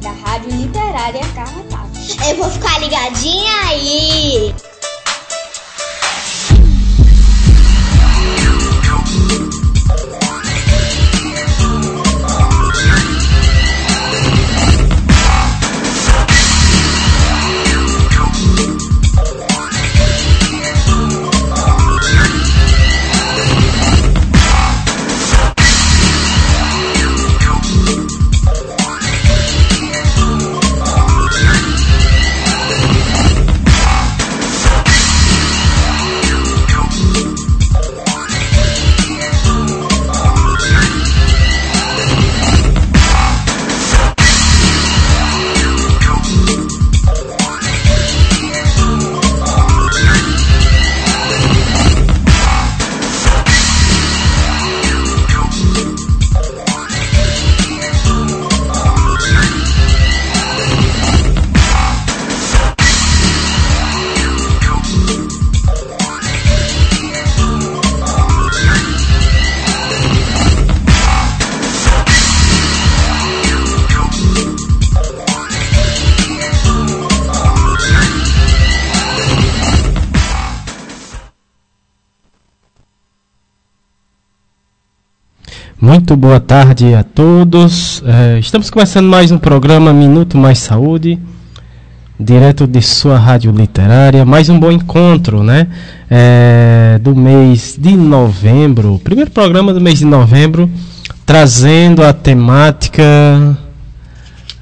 Da Rádio Literária Carrapato. Eu vou ficar ligadinha aí! Muito boa tarde a todos. É, estamos começando mais um programa Minuto Mais Saúde, direto de sua rádio literária. Mais um bom encontro, né? É, do mês de novembro, primeiro programa do mês de novembro, trazendo a temática.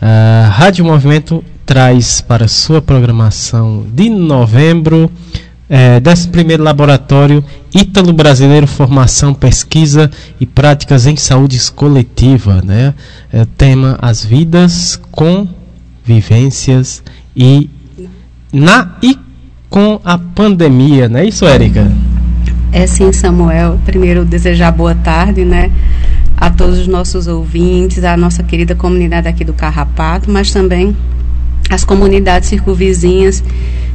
A Rádio Movimento traz para sua programação de novembro é, desse primeiro laboratório Ítalo Brasileiro Formação, Pesquisa e Práticas em Saúde Coletiva, né? É, tema As Vidas com Vivências e na e com a pandemia, não é isso, Érica? É sim, Samuel. Primeiro, desejar boa tarde, né? A todos os nossos ouvintes, a nossa querida comunidade aqui do Carrapato, mas também as comunidades circunvizinhas,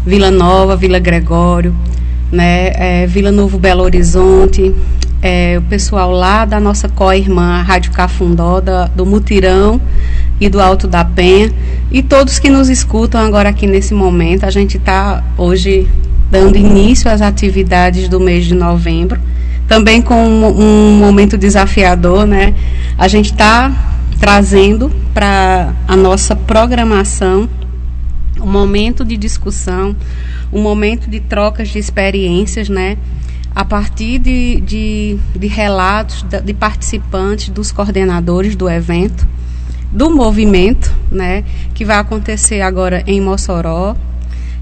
Vila Nova, Vila Gregório, né, é, Vila Novo Belo Horizonte, é, o pessoal lá da nossa co-irmã, Rádio Cafundó, da, do Mutirão e do Alto da Penha, e todos que nos escutam agora aqui nesse momento. A gente está hoje dando início às atividades do mês de novembro, também com um, um momento desafiador, né? A gente está trazendo para a nossa programação um momento de discussão, um momento de trocas de experiências, né? A partir de, de, de relatos de participantes, dos coordenadores do evento, do movimento, né? Que vai acontecer agora em Mossoró.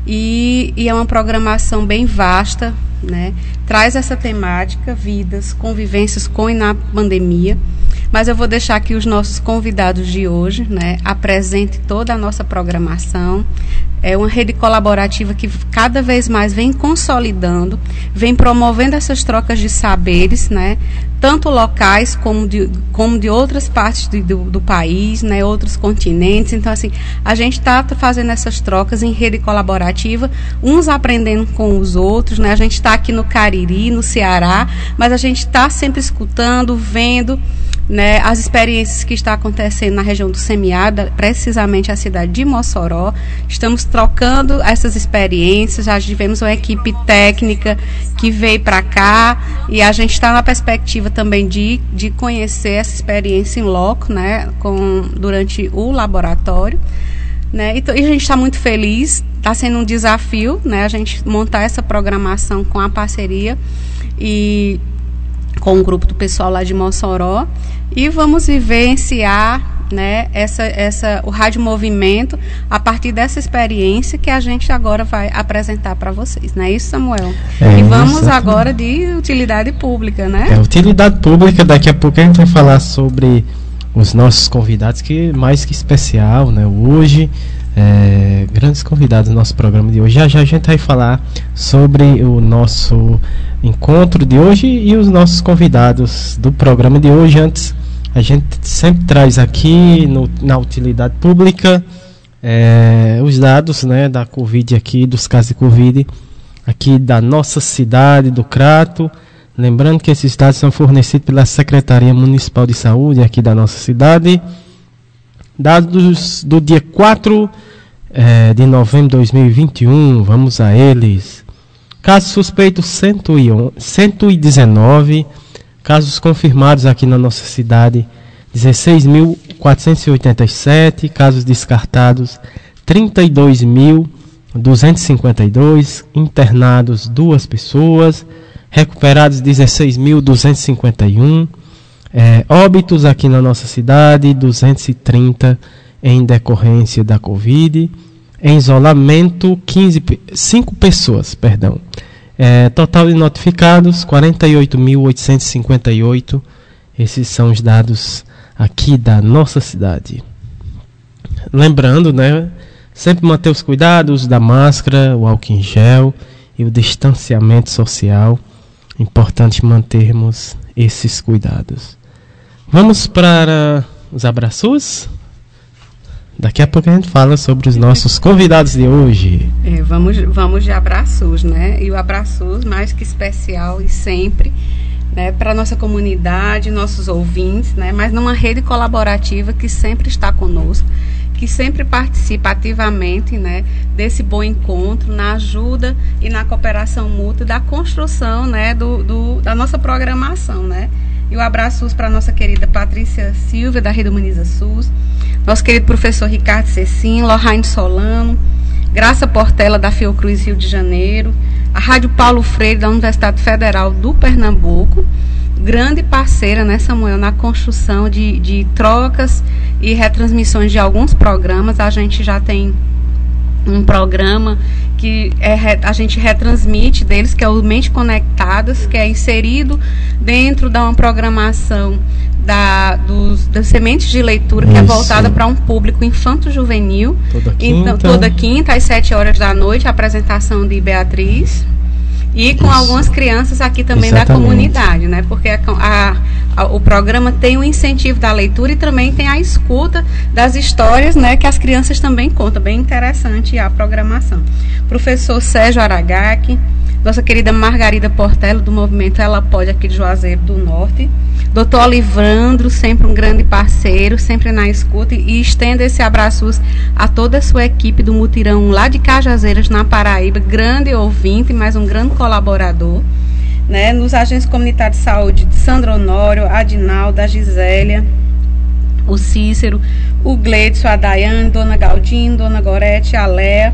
E, e é uma programação bem vasta, né? Traz essa temática, vidas, convivências com e na pandemia. Mas eu vou deixar aqui os nossos convidados de hoje, né? Apresente toda a nossa programação. É uma rede colaborativa que cada vez mais vem consolidando, vem promovendo essas trocas de saberes, né? Tanto locais como de, como de outras partes do, do, do país, né? Outros continentes. Então, assim, a gente está fazendo essas trocas em rede colaborativa, uns aprendendo com os outros, né? A gente está aqui no Cariri, no Ceará, mas a gente está sempre escutando, vendo né, as experiências que está acontecendo na região do Semiárido, precisamente a cidade de Mossoró. Estamos trocando essas experiências, já tivemos uma equipe técnica que veio para cá e a gente está na perspectiva também de, de conhecer essa experiência em loco, né, com, durante o laboratório. Né, e, e a gente está muito feliz, está sendo um desafio né, a gente montar essa programação com a parceria e com o grupo do pessoal lá de Mossoró e vamos vivenciar né, essa, essa, o Rádio Movimento a partir dessa experiência que a gente agora vai apresentar para vocês, não é isso, Samuel? É, e vamos agora de utilidade pública, né? É, utilidade pública, daqui a pouco a gente vai falar sobre os nossos convidados, que mais que especial, né? Hoje, é, grandes convidados do nosso programa de hoje. Já já a gente vai falar sobre o nosso encontro de hoje e os nossos convidados do programa de hoje. Antes, a gente sempre traz aqui no, na utilidade pública é, os dados né, da Covid aqui, dos casos de Covid aqui da nossa cidade, do Crato. Lembrando que esses dados são fornecidos pela Secretaria Municipal de Saúde aqui da nossa cidade. Dados do dia 4 é, de novembro de 2021, vamos a eles. Casos suspeitos 119, casos confirmados aqui na nossa cidade 16.487, casos descartados 32.252, internados duas pessoas, recuperados 16.251, é, óbitos aqui na nossa cidade 230 em decorrência da Covid, em isolamento 15, 5 pessoas, perdão. É, total de notificados 48.858. Esses são os dados aqui da nossa cidade. Lembrando, né, sempre manter os cuidados da máscara, o álcool em gel e o distanciamento social. Importante mantermos esses cuidados. Vamos para os abraços? Daqui a pouco a gente fala sobre os nossos convidados de hoje. É, vamos, vamos de abraços, né? E o abraços mais que especial e sempre né, para nossa comunidade, nossos ouvintes, né, mas numa rede colaborativa que sempre está conosco, que sempre participa ativamente né, desse bom encontro, na ajuda e na cooperação mútua da construção né, do, do da nossa programação. Né? E o um abraço para a nossa querida Patrícia Silva, da Rede Humaniza SUS, nosso querido professor Ricardo Cecim, Lohane Solano, Graça Portela, da Fiocruz Rio de Janeiro, a Rádio Paulo Freire, da Universidade Federal do Pernambuco, grande parceira, né, Samuel, na construção de, de trocas e retransmissões de alguns programas. A gente já tem um programa que é, a gente retransmite deles, que é o Mente Conectadas, que é inserido dentro de uma programação da, dos, das sementes de leitura, Isso. que é voltada para um público infanto-juvenil. Toda quinta. Então, toda quinta, às 7 horas da noite, a apresentação de Beatriz. E com algumas crianças aqui também Exatamente. da comunidade, né? Porque a, a, a, o programa tem o incentivo da leitura e também tem a escuta das histórias, né? Que as crianças também contam. Bem interessante a programação. Professor Sérgio Aragaki, nossa querida Margarida Portela, do movimento Ela Pode, aqui de Juazeiro do Norte. Doutor Olivandro, sempre um grande parceiro, sempre na escuta, e estendo esse abraço a toda a sua equipe do Mutirão lá de Cajazeiras, na Paraíba, grande ouvinte, mas um grande colaborador. Né, nos agentes comunitários de saúde de Sandro Honório, Adinalda, Gisélia, o Cícero, o Gleidson, a Daiane, Dona Galdinho, Dona Gorete, a Léa,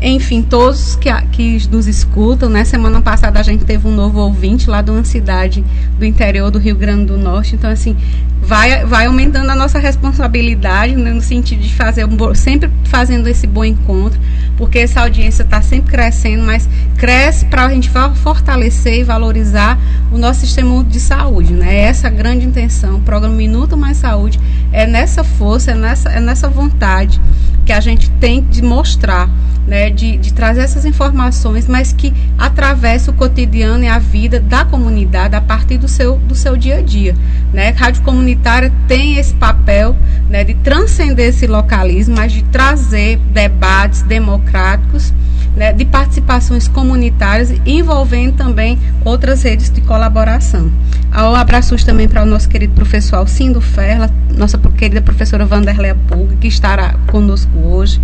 enfim, todos que, que nos escutam, né? Semana passada a gente teve um novo ouvinte lá de uma cidade do interior do Rio Grande do Norte. Então, assim, vai, vai aumentando a nossa responsabilidade né, no sentido de fazer um, sempre fazendo esse bom encontro, porque essa audiência está sempre crescendo, mas cresce para a gente fortalecer e valorizar o nosso sistema de saúde, né? É essa grande intenção. O programa Minuto Mais Saúde é nessa força, é nessa, é nessa vontade que a gente tem de mostrar né, de, de, trazer essas informações, mas que atravesse o cotidiano e a vida da comunidade a partir do seu, do seu dia a dia. Né? Rádio comunitária tem esse papel né, de transcender esse localismo, mas de trazer debates democráticos, né, de participações comunitárias, envolvendo também outras redes de colaboração. Um abraço também para o nosso querido professor Alcindo Ferla, nossa querida professora Vanderleia Pulga, que estará conosco hoje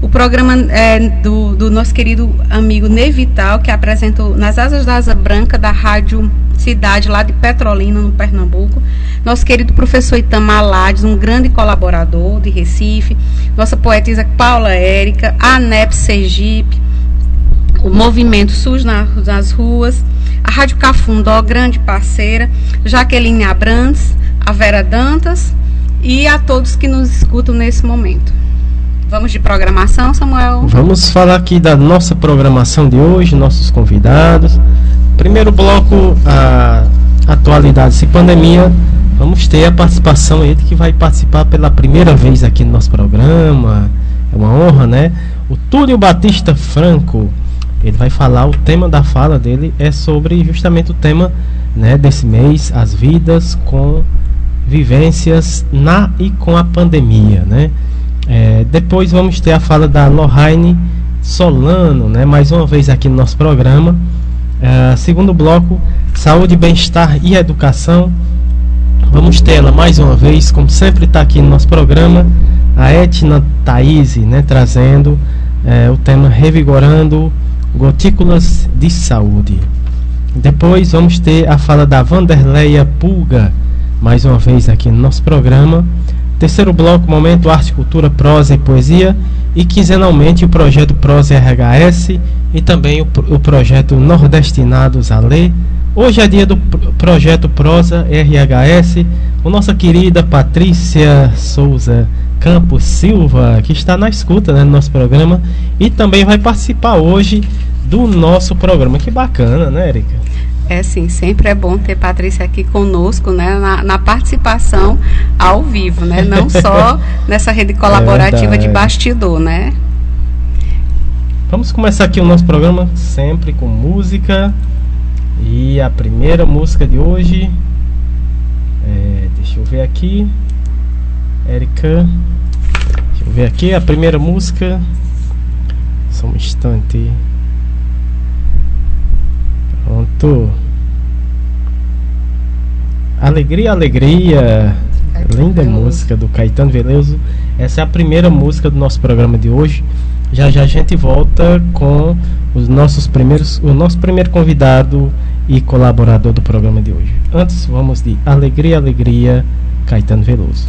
o programa é, do, do, nosso querido amigo Nevital, que apresentou Nas Asas da Asa Branca, da Rádio Cidade, lá de Petrolina, no Pernambuco. Nosso querido professor Itamar Lades, um grande colaborador de Recife. Nossa poetisa Paula Érica, a ANEP Sergipe, o Movimento SUS nas ruas, a Rádio Cafundó, grande parceira, Jaqueline Abrantes, a Vera Dantas e a todos que nos escutam nesse momento. Vamos de programação, Samuel? Vamos falar aqui da nossa programação de hoje, nossos convidados. Primeiro bloco, a atualidades e pandemia. Vamos ter a participação, ele que vai participar pela primeira vez aqui no nosso programa. É uma honra, né? O Túlio Batista Franco. Ele vai falar, o tema da fala dele é sobre justamente o tema né, desse mês, as vidas com vivências na e com a pandemia, né? É, depois vamos ter a fala da Lohane Solano, né, mais uma vez aqui no nosso programa. É, segundo bloco, saúde, bem-estar e educação. Vamos ter ela mais uma vez, como sempre está aqui no nosso programa, a Etna Thaís, né, trazendo é, o tema Revigorando Gotículas de Saúde. Depois vamos ter a fala da Vanderleia Pulga, mais uma vez aqui no nosso programa. Terceiro bloco, momento arte, cultura, prosa e poesia. E quinzenalmente o projeto Prosa RHS e também o, o projeto Nordestinados a Ler. Hoje é dia do projeto Prosa RHS, com nossa querida Patrícia Souza Campos Silva, que está na escuta né, no nosso programa e também vai participar hoje do nosso programa. Que bacana, né, Erika? É sim, sempre é bom ter Patrícia aqui conosco, né, na, na participação ao vivo, né, não só nessa rede colaborativa é de bastidor, né. Vamos começar aqui o nosso programa sempre com música e a primeira música de hoje, é, deixa eu ver aqui, Érica, deixa eu ver aqui a primeira música, só um instante. Pronto. Alegria, alegria. Linda música do Caetano Veloso. Essa é a primeira música do nosso programa de hoje. Já já a gente volta com os nossos primeiros, o nosso primeiro convidado e colaborador do programa de hoje. Antes, vamos de Alegria, alegria, Caetano Veloso.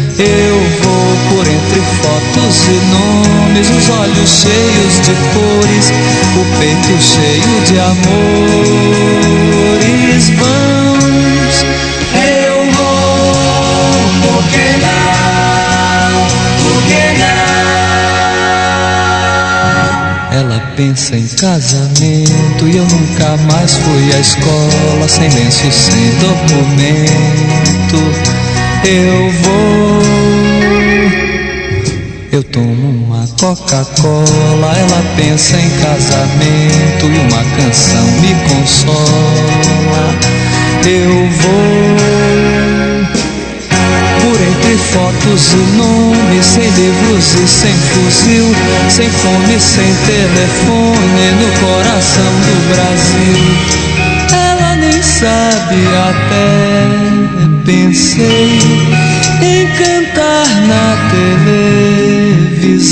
eu vou por entre fotos e nomes, os olhos cheios de cores, o peito cheio de amores vãos. Eu vou, por que não? Por que não? Ela pensa em casamento e eu nunca mais fui à escola, sem lenço, sem documento. Eu vou. Uma Coca-Cola, ela pensa em casamento e uma canção me consola. Eu vou por entre fotos e nomes, sem livros e sem fuzil, sem fome, sem telefone, no coração do Brasil. Ela nem sabe até pensei em cantar na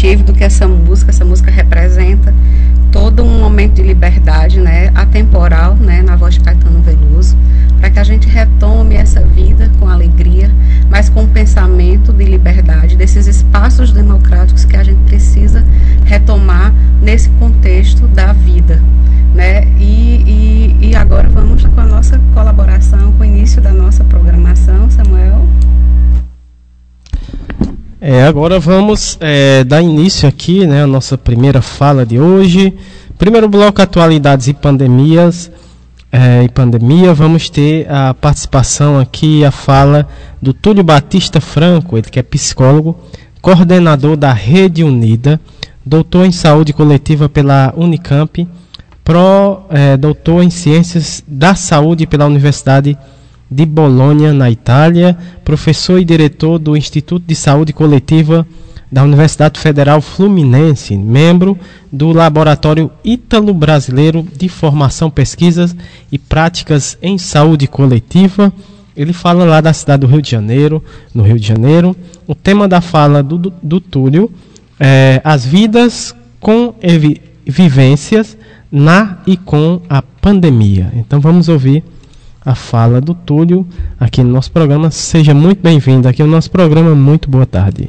do que essa música. Essa música representa todo um momento de liberdade, né, atemporal, né, na voz de Caetano Veloso, para que a gente retome essa vida É, agora vamos é, dar início aqui, né, a nossa primeira fala de hoje, primeiro bloco, atualidades e pandemias. É, e pandemia, vamos ter a participação aqui, a fala do Túlio Batista Franco, ele que é psicólogo, coordenador da Rede Unida, doutor em saúde coletiva pela Unicamp, pró-doutor é, em ciências da saúde pela Universidade de Bolonha, na Itália, professor e diretor do Instituto de Saúde Coletiva da Universidade Federal Fluminense, membro do Laboratório Ítalo Brasileiro de Formação, Pesquisas e Práticas em Saúde Coletiva. Ele fala lá da cidade do Rio de Janeiro, no Rio de Janeiro. O tema da fala do, do, do Túlio é as vidas com vivências na e com a pandemia. Então vamos ouvir a fala do Túlio aqui no nosso programa. Seja muito bem-vindo aqui no nosso programa. Muito boa tarde.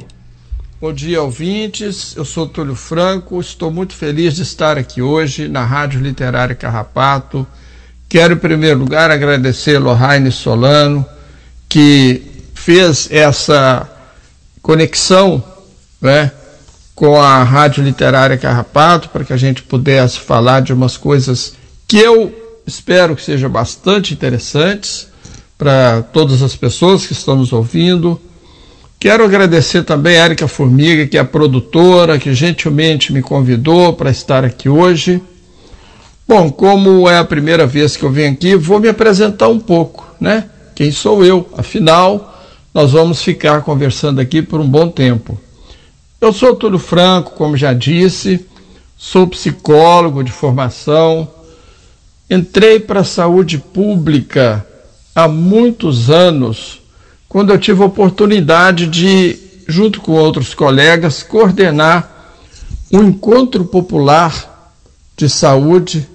Bom dia, ouvintes. Eu sou Túlio Franco. Estou muito feliz de estar aqui hoje na Rádio Literária Carrapato. Quero, em primeiro lugar, agradecer Lohane Solano, que fez essa conexão né, com a Rádio Literária Carrapato para que a gente pudesse falar de umas coisas que eu espero que sejam bastante interessantes para todas as pessoas que estão nos ouvindo. Quero agradecer também a Érica Formiga, que é a produtora, que gentilmente me convidou para estar aqui hoje. Bom, como é a primeira vez que eu venho aqui, vou me apresentar um pouco, né? Quem sou eu? Afinal, nós vamos ficar conversando aqui por um bom tempo. Eu sou Túlio Franco, como já disse, sou psicólogo de formação, Entrei para a saúde pública há muitos anos, quando eu tive a oportunidade de, junto com outros colegas, coordenar um encontro popular de saúde,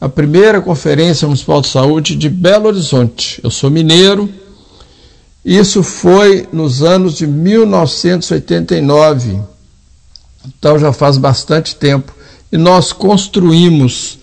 a primeira conferência municipal de saúde de Belo Horizonte. Eu sou mineiro. Isso foi nos anos de 1989. Então já faz bastante tempo. E nós construímos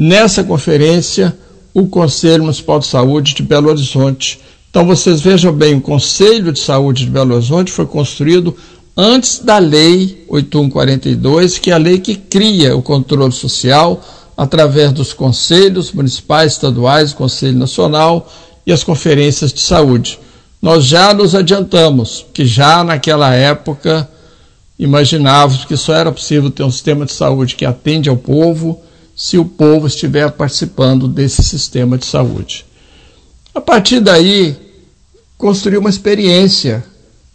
nessa conferência o Conselho Municipal de Saúde de Belo Horizonte. Então vocês vejam bem, o Conselho de Saúde de Belo Horizonte foi construído antes da Lei 8142, que é a lei que cria o controle social através dos conselhos municipais, estaduais, Conselho Nacional e as conferências de saúde. Nós já nos adiantamos, que já naquela época imaginávamos que só era possível ter um sistema de saúde que atende ao povo se o povo estiver participando desse sistema de saúde. A partir daí, construí uma experiência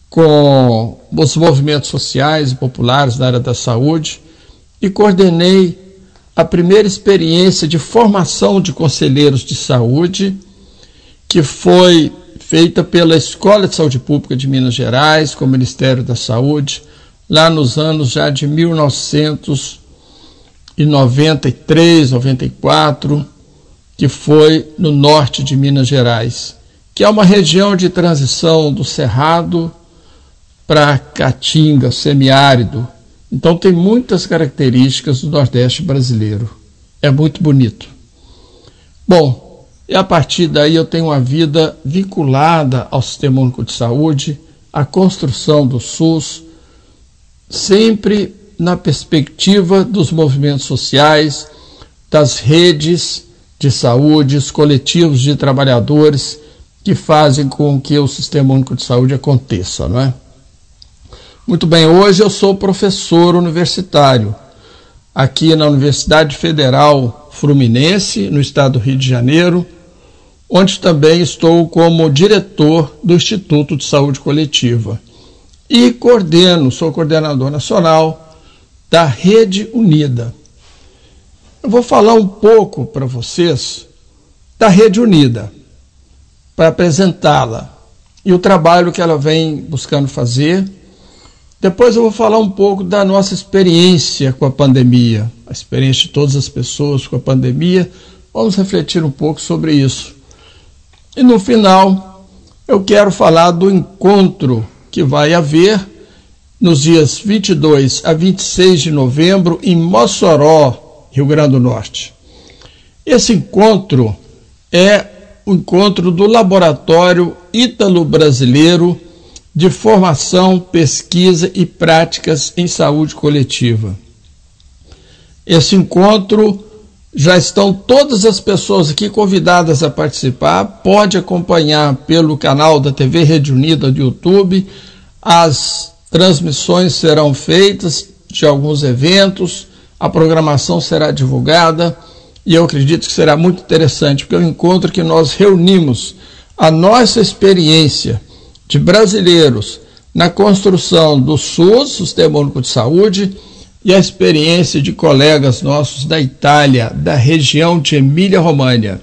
com os movimentos sociais e populares na área da saúde e coordenei a primeira experiência de formação de conselheiros de saúde, que foi feita pela Escola de Saúde Pública de Minas Gerais, com o Ministério da Saúde, lá nos anos já de 1900 e 93, 94, que foi no norte de Minas Gerais, que é uma região de transição do Cerrado para Caatinga, semiárido. Então tem muitas características do Nordeste brasileiro. É muito bonito. Bom, e a partir daí eu tenho uma vida vinculada ao Sistema Único de Saúde, à construção do SUS, sempre na perspectiva dos movimentos sociais, das redes de saúde, os coletivos de trabalhadores que fazem com que o Sistema Único de Saúde aconteça, não é? Muito bem, hoje eu sou professor universitário aqui na Universidade Federal Fluminense, no estado do Rio de Janeiro, onde também estou como diretor do Instituto de Saúde Coletiva. E coordeno, sou coordenador nacional da Rede Unida. Eu vou falar um pouco para vocês da Rede Unida, para apresentá-la e o trabalho que ela vem buscando fazer. Depois eu vou falar um pouco da nossa experiência com a pandemia, a experiência de todas as pessoas com a pandemia. Vamos refletir um pouco sobre isso. E no final, eu quero falar do encontro que vai haver nos dias 22 a 26 de novembro em Mossoró, Rio Grande do Norte. Esse encontro é o encontro do Laboratório Ítalo-Brasileiro de Formação, Pesquisa e Práticas em Saúde Coletiva. Esse encontro já estão todas as pessoas aqui convidadas a participar. Pode acompanhar pelo canal da TV Rede Unida do YouTube. As transmissões serão feitas de alguns eventos, a programação será divulgada e eu acredito que será muito interessante, porque é um encontro que nós reunimos a nossa experiência de brasileiros na construção do SUS, Sistema Único de Saúde, e a experiência de colegas nossos da Itália, da região de Emília-Romagna.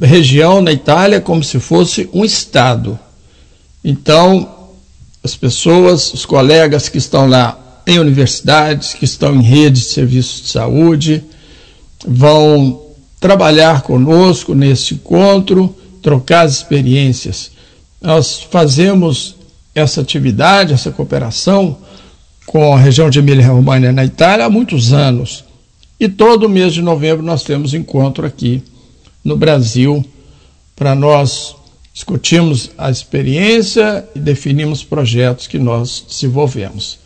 Região na Itália como se fosse um estado. Então, as pessoas, os colegas que estão lá em universidades, que estão em redes de serviços de saúde, vão trabalhar conosco nesse encontro, trocar as experiências. Nós fazemos essa atividade, essa cooperação com a região de Emília-Romagna na Itália há muitos anos. E todo mês de novembro nós temos encontro aqui no Brasil para nós discutirmos a experiência e definirmos projetos que nós desenvolvemos.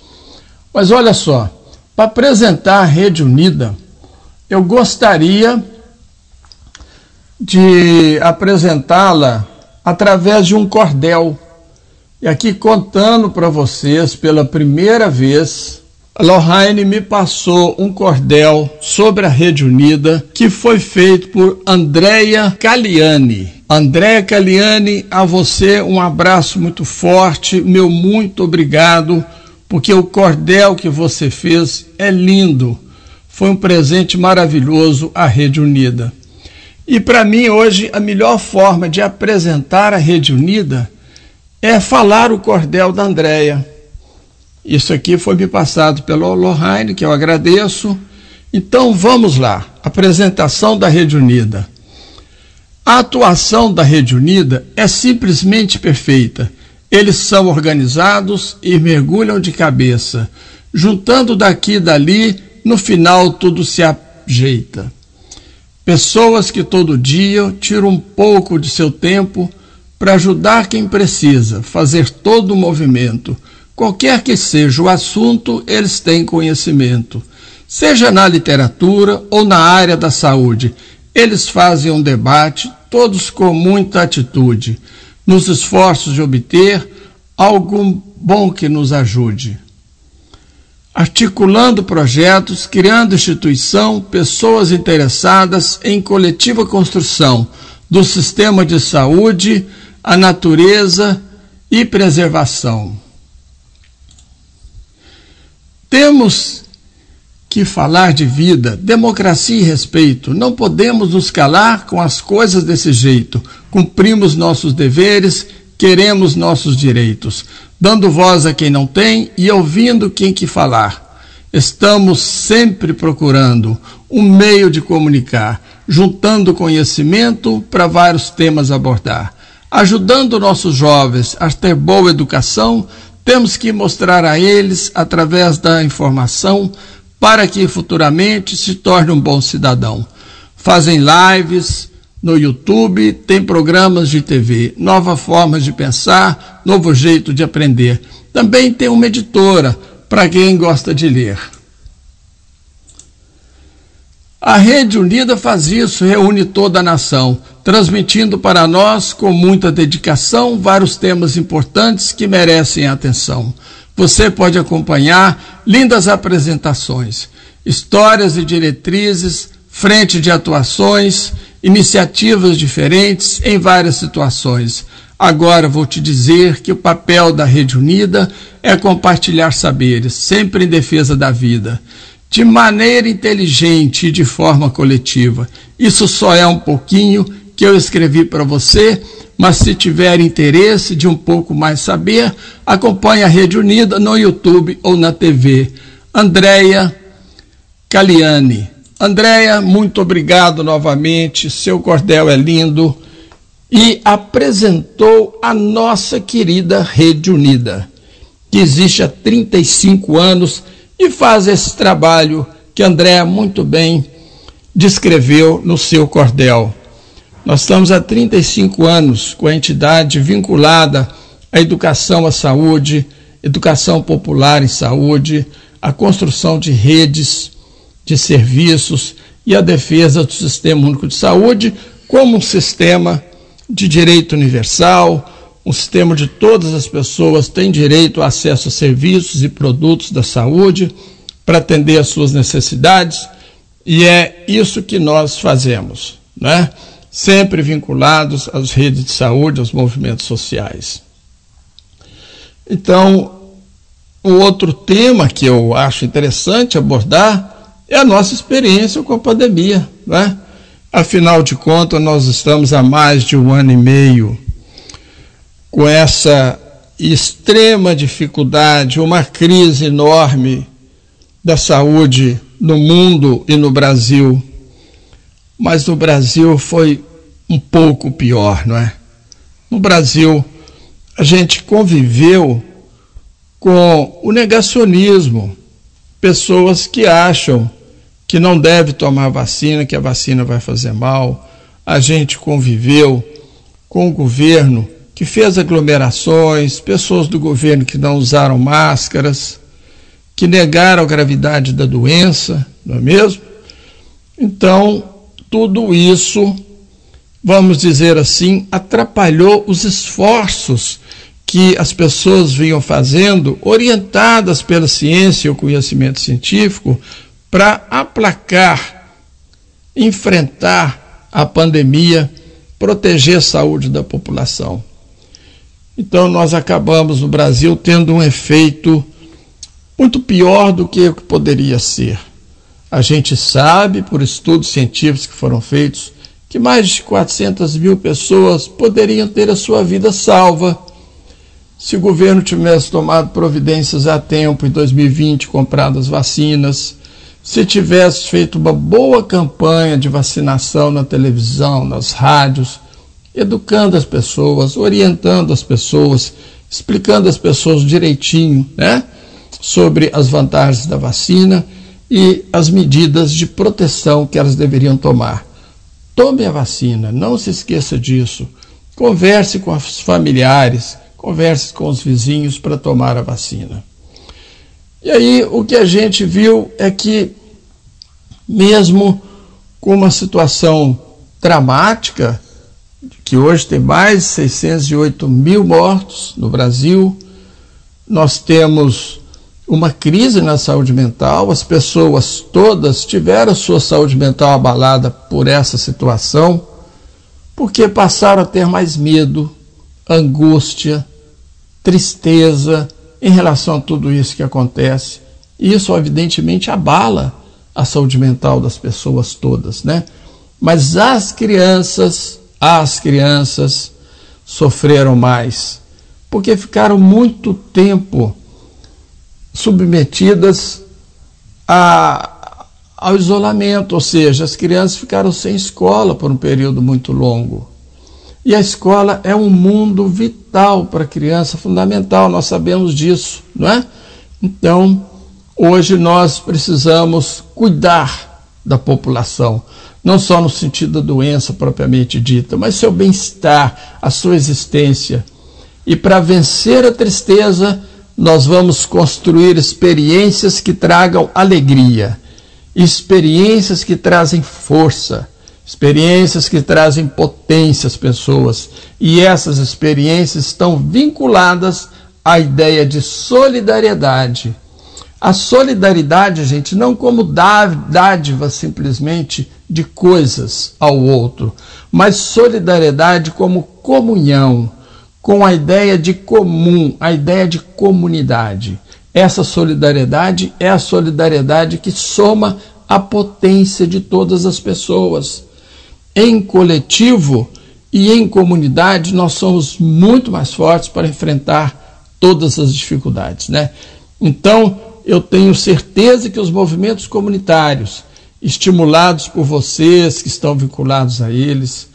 Mas olha só, para apresentar a Rede Unida, eu gostaria de apresentá-la através de um cordel e aqui contando para vocês pela primeira vez, a Lohane me passou um cordel sobre a Rede Unida que foi feito por Andrea Caliani. Andrea Caliani, a você um abraço muito forte, meu muito obrigado, porque o cordel que você fez é lindo. Foi um presente maravilhoso à Rede Unida. E para mim hoje a melhor forma de apresentar a Rede Unida é falar o cordel da Andréia. Isso aqui foi me passado pelo Lohane, que eu agradeço. Então vamos lá, apresentação da Rede Unida. A atuação da Rede Unida é simplesmente perfeita. Eles são organizados e mergulham de cabeça, juntando daqui e dali, no final tudo se ajeita. Pessoas que todo dia tiram um pouco de seu tempo para ajudar quem precisa, fazer todo o movimento. Qualquer que seja o assunto, eles têm conhecimento. Seja na literatura ou na área da saúde, eles fazem um debate, todos com muita atitude, nos esforços de obter algo bom que nos ajude. Articulando projetos, criando instituição, pessoas interessadas em coletiva construção do sistema de saúde, a natureza e preservação. Temos que falar de vida, democracia e respeito. Não podemos nos calar com as coisas desse jeito. Cumprimos nossos deveres, queremos nossos direitos, dando voz a quem não tem e ouvindo quem que falar. Estamos sempre procurando um meio de comunicar, juntando conhecimento para vários temas abordar. Ajudando nossos jovens a ter boa educação, temos que mostrar a eles, através da informação, para que futuramente se torne um bom cidadão. Fazem lives no YouTube, tem programas de TV, nova forma de pensar, novo jeito de aprender. Também tem uma editora para quem gosta de ler. A Rede Unida faz isso, reúne toda a nação, transmitindo para nós com muita dedicação vários temas importantes que merecem atenção. Você pode acompanhar lindas apresentações, histórias e diretrizes, frente de atuações, iniciativas diferentes em várias situações. Agora vou te dizer que o papel da Rede Unida é compartilhar saberes, sempre em defesa da vida de maneira inteligente e de forma coletiva. Isso só é um pouquinho que eu escrevi para você, mas se tiver interesse de um pouco mais saber, acompanhe a Rede Unida no YouTube ou na TV. Andréia Caliani. Andréia, muito obrigado novamente, seu cordel é lindo e apresentou a nossa querida Rede Unida, que existe há 35 anos e faz esse trabalho que André muito bem descreveu no seu cordel. Nós estamos há 35 anos com a entidade vinculada à educação à saúde, educação popular em saúde, a construção de redes de serviços e a defesa do Sistema Único de Saúde como um sistema de direito universal, um sistema de todas as pessoas têm direito ao acesso a serviços e produtos da saúde para atender às suas necessidades, e é isso que nós fazemos, né? sempre vinculados às redes de saúde, aos movimentos sociais. Então, o outro tema que eu acho interessante abordar é a nossa experiência com a pandemia. Né? Afinal de contas, nós estamos há mais de um ano e meio com essa extrema dificuldade, uma crise enorme da saúde no mundo e no Brasil. Mas no Brasil foi um pouco pior, não é? No Brasil, a gente conviveu com o negacionismo, pessoas que acham que não deve tomar vacina, que a vacina vai fazer mal. A gente conviveu com o governo que fez aglomerações, pessoas do governo que não usaram máscaras, que negaram a gravidade da doença, não é mesmo? Então, tudo isso, vamos dizer assim, atrapalhou os esforços que as pessoas vinham fazendo, orientadas pela ciência e o conhecimento científico, para aplacar, enfrentar a pandemia, proteger a saúde da população. Então, nós acabamos no Brasil tendo um efeito muito pior do que o que poderia ser. A gente sabe, por estudos científicos que foram feitos, que mais de 400 mil pessoas poderiam ter a sua vida salva se o governo tivesse tomado providências a tempo em 2020, comprado as vacinas, se tivesse feito uma boa campanha de vacinação na televisão, nas rádios, educando as pessoas, orientando as pessoas, explicando às pessoas direitinho, né, sobre as vantagens da vacina e as medidas de proteção que elas deveriam tomar. Tome a vacina, não se esqueça disso. Converse com os familiares, converse com os vizinhos para tomar a vacina. E aí o que a gente viu é que, mesmo com uma situação dramática, que hoje tem mais de 608 mil mortos no Brasil, nós temos uma crise na saúde mental, as pessoas todas tiveram sua saúde mental abalada por essa situação, porque passaram a ter mais medo, angústia, tristeza em relação a tudo isso que acontece. Isso, evidentemente, abala a saúde mental das pessoas todas, né? Mas as crianças, as crianças sofreram mais, porque ficaram muito tempo submetidas a, ao isolamento, ou seja, as crianças ficaram sem escola por um período muito longo. E a escola é um mundo vital para a criança, fundamental, nós sabemos disso, não é? Então, hoje nós precisamos cuidar da população, não só no sentido da doença propriamente dita, mas seu bem-estar, a sua existência. E para vencer a tristeza, nós vamos construir experiências que tragam alegria, experiências que trazem força experiências que trazem potência às pessoas. E essas experiências estão vinculadas à ideia de solidariedade. A solidariedade, gente, não como dádiva simplesmente de coisas ao outro, mas solidariedade como comunhão, com a ideia de comum, a ideia de comunidade. Essa solidariedade é a solidariedade que soma a potência de todas as pessoas em coletivo e em comunidade, nós somos muito mais fortes para enfrentar todas as dificuldades. Né? Então, eu tenho certeza que os movimentos comunitários, estimulados por vocês que estão vinculados a eles,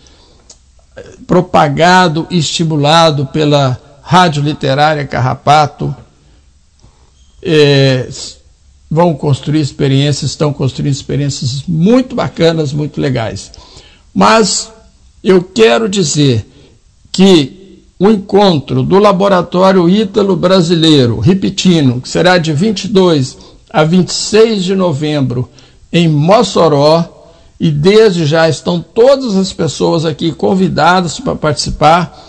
propagado e estimulado pela Rádio Literária Carrapato, é, vão construir experiências, estão construindo experiências muito bacanas, muito legais. Mas eu quero dizer que o encontro do Laboratório Ítalo Brasileiro, repetindo, que será de 22 a 26 de novembro em Mossoró, e desde já estão todas as pessoas aqui convidadas para participar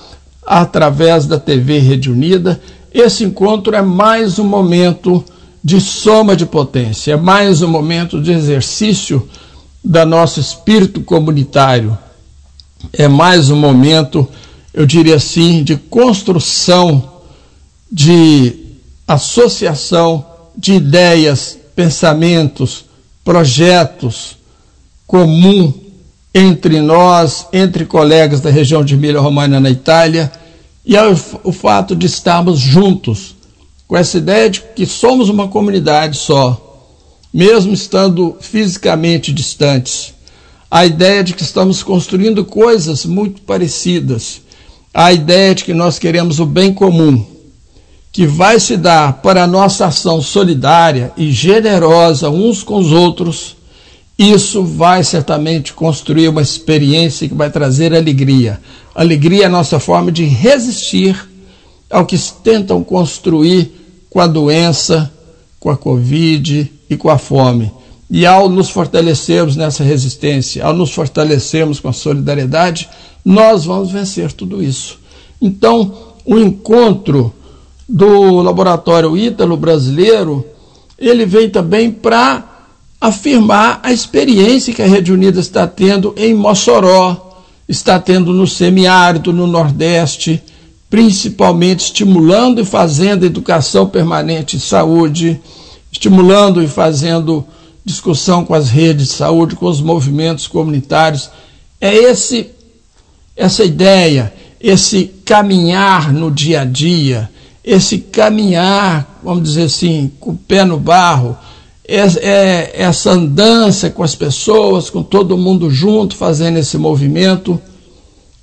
através da TV Rede Unida. Esse encontro é mais um momento de soma de potência, é mais um momento de exercício da nosso espírito comunitário, é mais um momento, eu diria assim, de construção, de associação de ideias, pensamentos, projetos comum entre nós, entre colegas da região de Emília-Romagna na Itália, e é o fato de estarmos juntos, com essa ideia de que somos uma comunidade só, mesmo estando fisicamente distantes. A ideia de que estamos construindo coisas muito parecidas. A ideia de que nós queremos o bem comum, que vai se dar para a nossa ação solidária e generosa uns com os outros isso vai certamente construir uma experiência que vai trazer alegria. Alegria é a nossa forma de resistir ao que tentam construir com a doença, com a Covid e com a fome. E ao nos fortalecermos nessa resistência, ao nos fortalecermos com a solidariedade, nós vamos vencer tudo isso. Então, o encontro do Laboratório Ítalo Brasileiro, ele vem também para afirmar a experiência que a Rede Unida está tendo em Mossoró, está tendo no semiárido, no Nordeste, principalmente estimulando e fazendo educação permanente em saúde, estimulando e fazendo discussão com as redes de saúde, com os movimentos comunitários. É esse essa ideia, esse caminhar no dia a dia, esse caminhar, vamos dizer assim, com o pé no barro, é, é, essa andança com as pessoas, com todo mundo junto, fazendo esse movimento,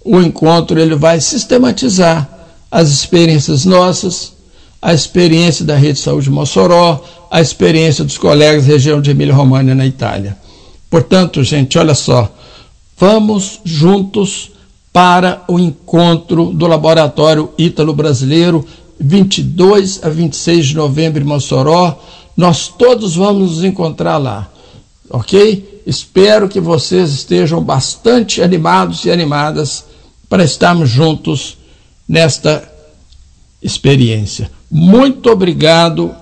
o encontro ele vai sistematizar as experiências nossas, a experiência da Rede Saúde Mossoró, a experiência dos colegas da região de Emília-Romagna na Itália. Portanto, gente, olha só, vamos juntos para o encontro do Laboratório Ítalo Brasileiro, 22 a 26 de novembro em Mossoró, nós todos vamos nos encontrar lá, ok? Espero que vocês estejam bastante animados e animadas para estarmos juntos nesta experiência. Muito obrigado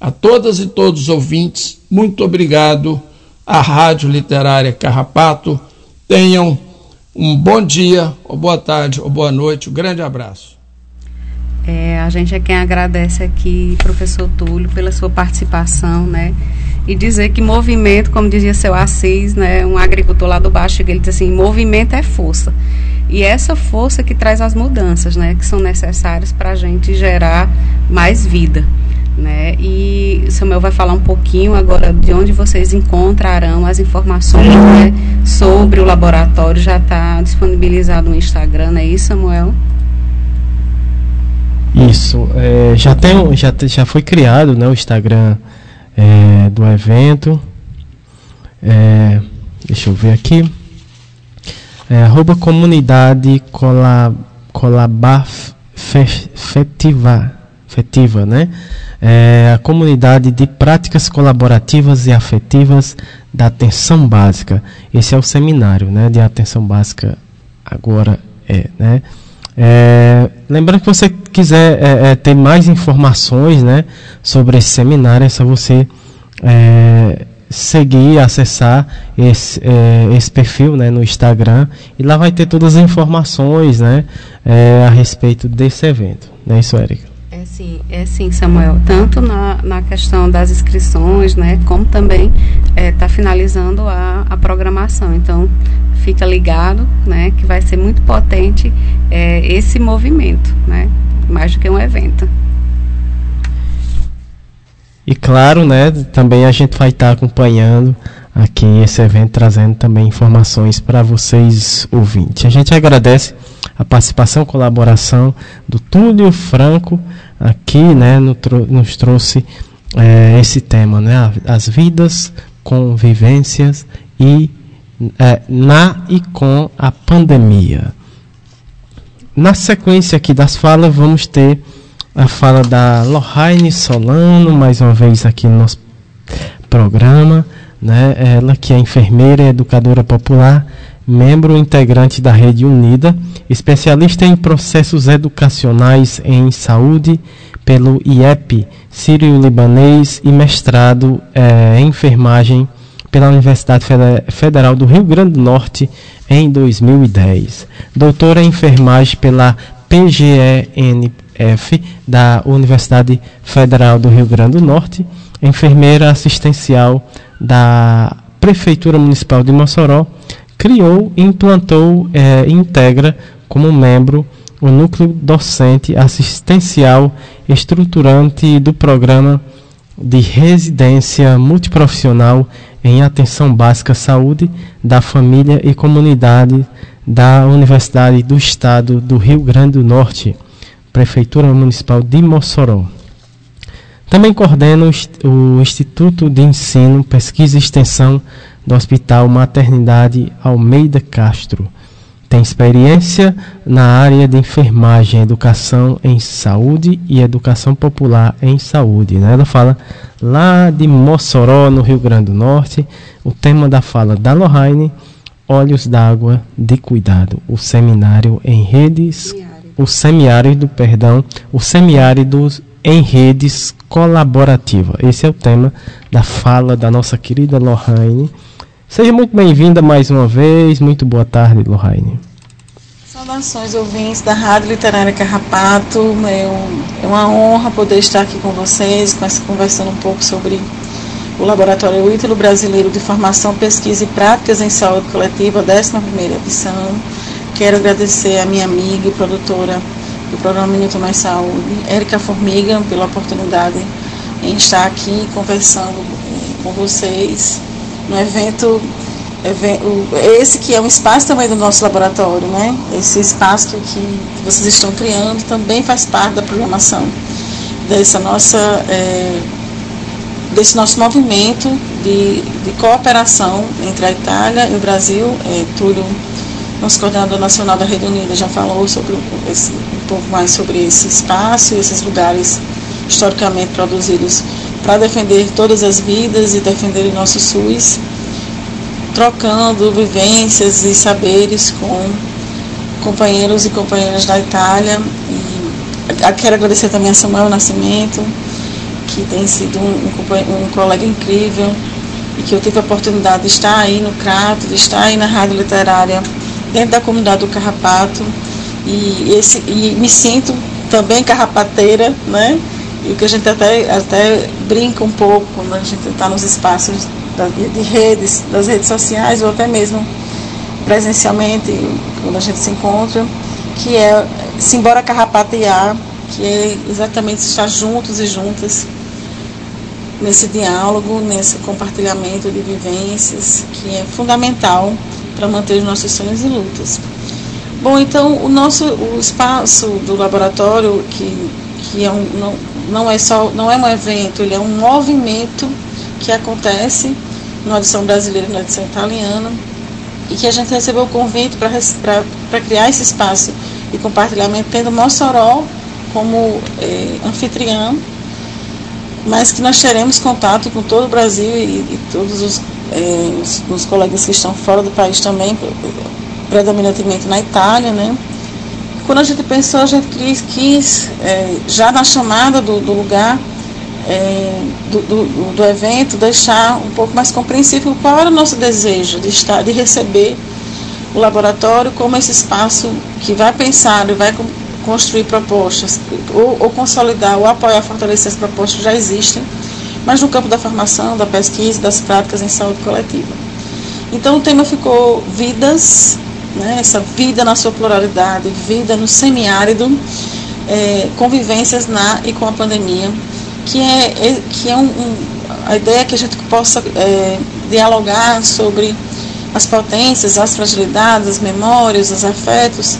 a todas e todos os ouvintes, muito obrigado à Rádio Literária Carrapato. Tenham um bom dia, ou boa tarde, ou boa noite. Um grande abraço. É, a gente é quem agradece aqui, professor Túlio, pela sua participação, né? E dizer que movimento, como dizia seu Assis, né, um agricultor lá do Baixo, ele diz assim, movimento é força. E essa força que traz as mudanças, né, que são necessárias para a gente gerar mais vida. Né? E o Samuel vai falar um pouquinho agora de onde vocês encontrarão as informações né, sobre o laboratório. Já está disponibilizado no Instagram, não é isso, Samuel? Isso, é, já, tem, já, já foi criado né, o Instagram é, do evento. É, deixa eu ver aqui. É, arroba comunidade colab, colabarfetiva, fetiva, né? É, a comunidade de práticas colaborativas e afetivas da atenção básica. Esse é o seminário né, de atenção básica agora é, né? É, lembrando que você quiser é, é, ter mais informações né, sobre esse seminário, é só você é, seguir, acessar esse, é, esse perfil né, no Instagram e lá vai ter todas as informações né, é, a respeito desse evento. Não é isso, Érica? É sim, é sim, Samuel. Tanto na, na questão das inscrições, né, como também está finalizando a, a programação. Então, fica ligado, né, que vai ser muito potente é, esse movimento, né, mais do que um evento. E claro, né, também a gente vai estar tá acompanhando aqui esse evento, trazendo também informações para vocês ouvintes. A gente agradece a participação, colaboração do Túlio Franco aqui, né, nos trouxe é, esse tema, né, as vidas, convivências e é, na e com a pandemia. Na sequência aqui das falas, vamos ter a fala da Lohane Solano, mais uma vez aqui no nosso programa, né? Ela que é enfermeira e educadora popular, membro integrante da Rede Unida, especialista em processos educacionais em saúde pelo IEP Sírio-Libanês e mestrado é, em enfermagem pela Universidade Federal do Rio Grande do Norte em 2010. Doutora em enfermagem pela PGENF da Universidade Federal do Rio Grande do Norte, enfermeira assistencial da Prefeitura Municipal de Mossoró, criou, implantou e integra como membro o núcleo docente assistencial estruturante do programa de residência multiprofissional em atenção básica à saúde da família e comunidade da Universidade do Estado do Rio Grande do Norte, Prefeitura Municipal de Mossoró. Também coordena o Instituto de Ensino, Pesquisa e Extensão do Hospital Maternidade Almeida Castro. Tem experiência na área de enfermagem, educação em saúde e educação popular em saúde. Né? Ela fala lá de Mossoró, no Rio Grande do Norte. O tema da fala da Lohane, Olhos d'Água de Cuidado. O seminário em redes, o semiárido, perdão, o semiárido em redes colaborativa. Esse é o tema da fala da nossa querida Lohane. Seja muito bem-vinda mais uma vez. Muito boa tarde, Lohane. Saudações, ouvintes da Rádio Literária Carrapato. É, é uma honra poder estar aqui com vocês, conversando um pouco sobre o Laboratório Ítalo Brasileiro de Formação, Pesquisa e Práticas em Saúde Coletiva, 11ª edição. Quero agradecer a minha amiga e produtora do programa Minuto Mais Saúde, Érica Formiga, pela oportunidade em estar aqui conversando com vocês no evento, esse que é um espaço também do nosso laboratório, né? Esse espaço que, que vocês estão criando também faz parte da programação dessa nossa é, desse nosso movimento de, de cooperação entre a Itália e o Brasil. É, Túlio nosso coordenador nacional da Rede Unida já falou sobre esse, um pouco mais sobre esse espaço e esses lugares historicamente produzidos para defender todas as vidas e defender o nosso SUS, trocando vivências e saberes com companheiros e companheiras da Itália. E quero agradecer também a Samuel Nascimento, que tem sido um, um, um colega incrível e que eu tive a oportunidade de estar aí no Crato, de estar aí na Rádio Literária dentro da comunidade do Carrapato e, esse, e me sinto também carrapateira, né? E o que a gente até, até brinca um pouco quando a gente está nos espaços de redes, das redes sociais ou até mesmo presencialmente, quando a gente se encontra, que é simbora carrapatear, que é exatamente estar juntos e juntas nesse diálogo, nesse compartilhamento de vivências, que é fundamental para manter os nossos sonhos e lutas. Bom, então o nosso o espaço do laboratório que, que é um, não é só não é um evento, ele é um movimento que acontece na edição brasileira e na edição italiana e que a gente recebeu o convite para criar esse espaço de compartilhamento, tendo Mossoró como é, anfitriã, mas que nós teremos contato com todo o Brasil e, e todos os é, os, os, colegas que estão fora do país também, predominantemente na Itália, né? Quando a gente pensou, a gente quis, quis é, já na chamada do, do lugar, é, do, do, do, evento, deixar um pouco mais compreensível qual era o nosso desejo de estar, de receber o laboratório como esse espaço que vai pensar e vai construir propostas, ou, ou consolidar, ou apoiar, fortalecer as propostas que já existem mas no campo da formação, da pesquisa, das práticas em saúde coletiva. Então o tema ficou vidas, né, essa vida na sua pluralidade, vida no semiárido, é, convivências na e com a pandemia, que é, é que é um, um, a ideia é que a gente possa é, dialogar sobre as potências, as fragilidades, as memórias, os afetos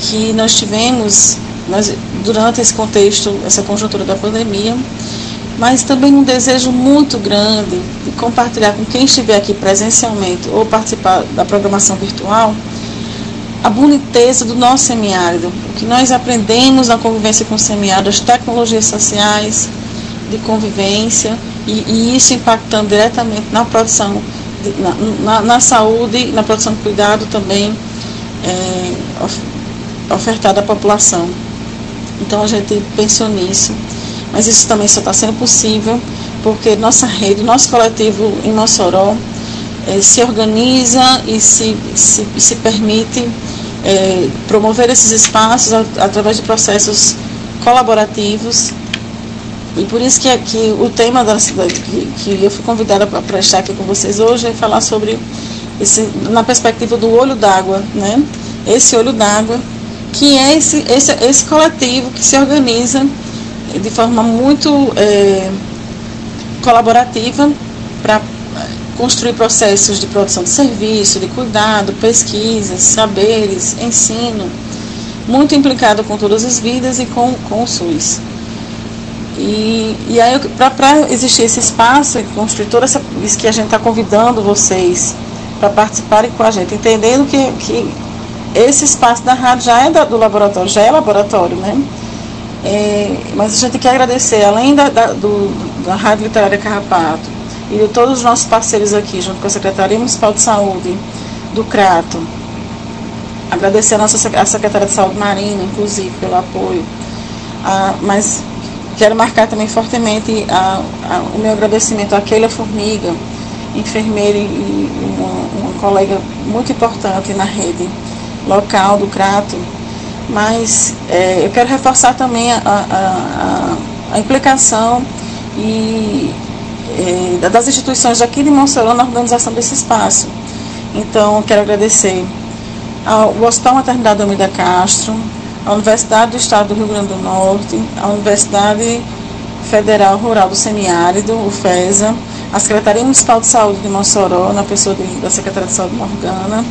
que nós tivemos nós, durante esse contexto, essa conjuntura da pandemia, mas também um desejo muito grande de compartilhar com quem estiver aqui presencialmente ou participar da programação virtual a boniteza do nosso semiárido, o que nós aprendemos na convivência com o semiárido, as tecnologias sociais de convivência, e, e isso impactando diretamente na produção, na, na, na saúde, na produção de cuidado também é, ofertada à população. Então a gente pensou nisso, mas isso também só está sendo possível porque nossa rede, nosso coletivo em Mossoró é, se organiza e se, se, se permite é, promover esses espaços através de processos colaborativos e por isso que, aqui o tema da que, que eu fui convidada para estar aqui com vocês hoje é falar sobre esse, na perspectiva do olho d'água, né? Esse olho d'água, que é esse, esse, esse coletivo que se organiza de forma muito é, colaborativa para construir processos de produção de serviço, de cuidado, pesquisas, saberes, ensino, muito implicado com todas as vidas e com, com o SUS. E, e aí, para existir esse espaço e construir toda essa. Isso que a gente está convidando vocês para participarem com a gente, entendendo que, que esse espaço da rádio já é da, do laboratório, já é laboratório, né? É, mas a gente quer agradecer, além da, da, do, da Rádio Literária Carrapato e de todos os nossos parceiros aqui, junto com a Secretaria Municipal de Saúde, do CRATO, agradecer a nossa a Secretaria de Saúde Marina, inclusive, pelo apoio. Ah, mas Quero marcar também fortemente a, a, o meu agradecimento à Keila Formiga, enfermeira e uma, uma, colega muito importante na rede local do Crato. Mas é, eu quero reforçar também a, a, a implicação e, é, das instituições aqui de Monserrat na organização desse espaço. Então, quero agradecer ao Hospital Maternidade Almeida Castro, a Universidade do Estado do Rio Grande do Norte, a Universidade Federal Rural do Semiárido, o FESA, a Secretaria Municipal de Saúde de Mossoró, na pessoa de, da Secretaria de Saúde Morgana,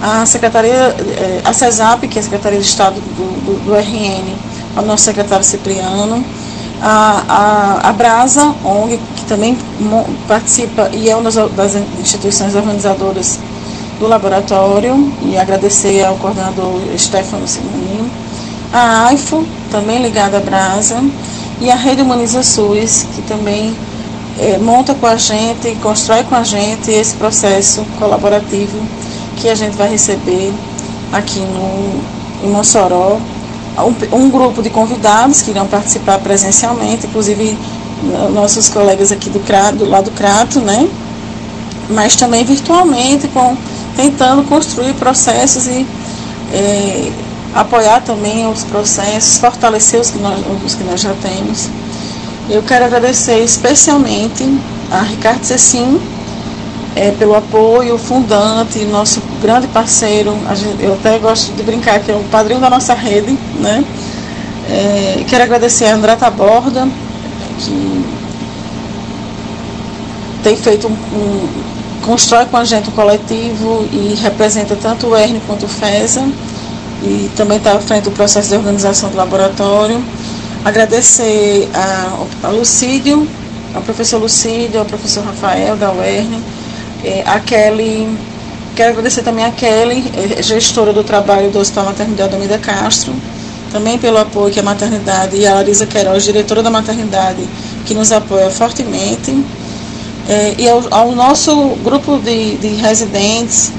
a Secretaria, eh, a CESAP, que é a Secretaria de Estado do, do, do RN, o nosso secretário Cipriano, a, a, a Brasa, ONG, que também participa e é uma das, instituições organizadoras do laboratório. E agradecer ao coordenador Stefano Simoninho, a AIFO, também ligada à Brasa, e a Rede Humaniza SUS, que também é, monta com a gente, constrói com a gente esse processo colaborativo que a gente vai receber aqui no, em Mossoró. Um, um grupo de convidados que irão participar presencialmente, inclusive nossos colegas aqui do, do lado do Crato, né? mas também virtualmente com tentando construir processos e é, apoiar também os processos, fortalecer os que, nós, os que nós já temos. Eu quero agradecer especialmente a Ricardo Cecim é, pelo apoio, fundante, nosso grande parceiro. Gente, eu até gosto de brincar que é o padrinho da nossa rede. Né? É, quero agradecer a André Taborda, que tem feito um, um constrói com a gente o coletivo e representa tanto o ERN quanto o FESA e também está à frente do processo de organização do laboratório. Agradecer a, a Lucídio, ao professor Lucídio, ao professor Rafael da UERN, é, a Kelly, quero agradecer também a Kelly, é, gestora do trabalho do Hospital Maternidade Almeida Castro, também pelo apoio que a maternidade e a Larisa Queiroz, diretora da maternidade, que nos apoia fortemente é, e ao, ao, nosso grupo de, de, residentes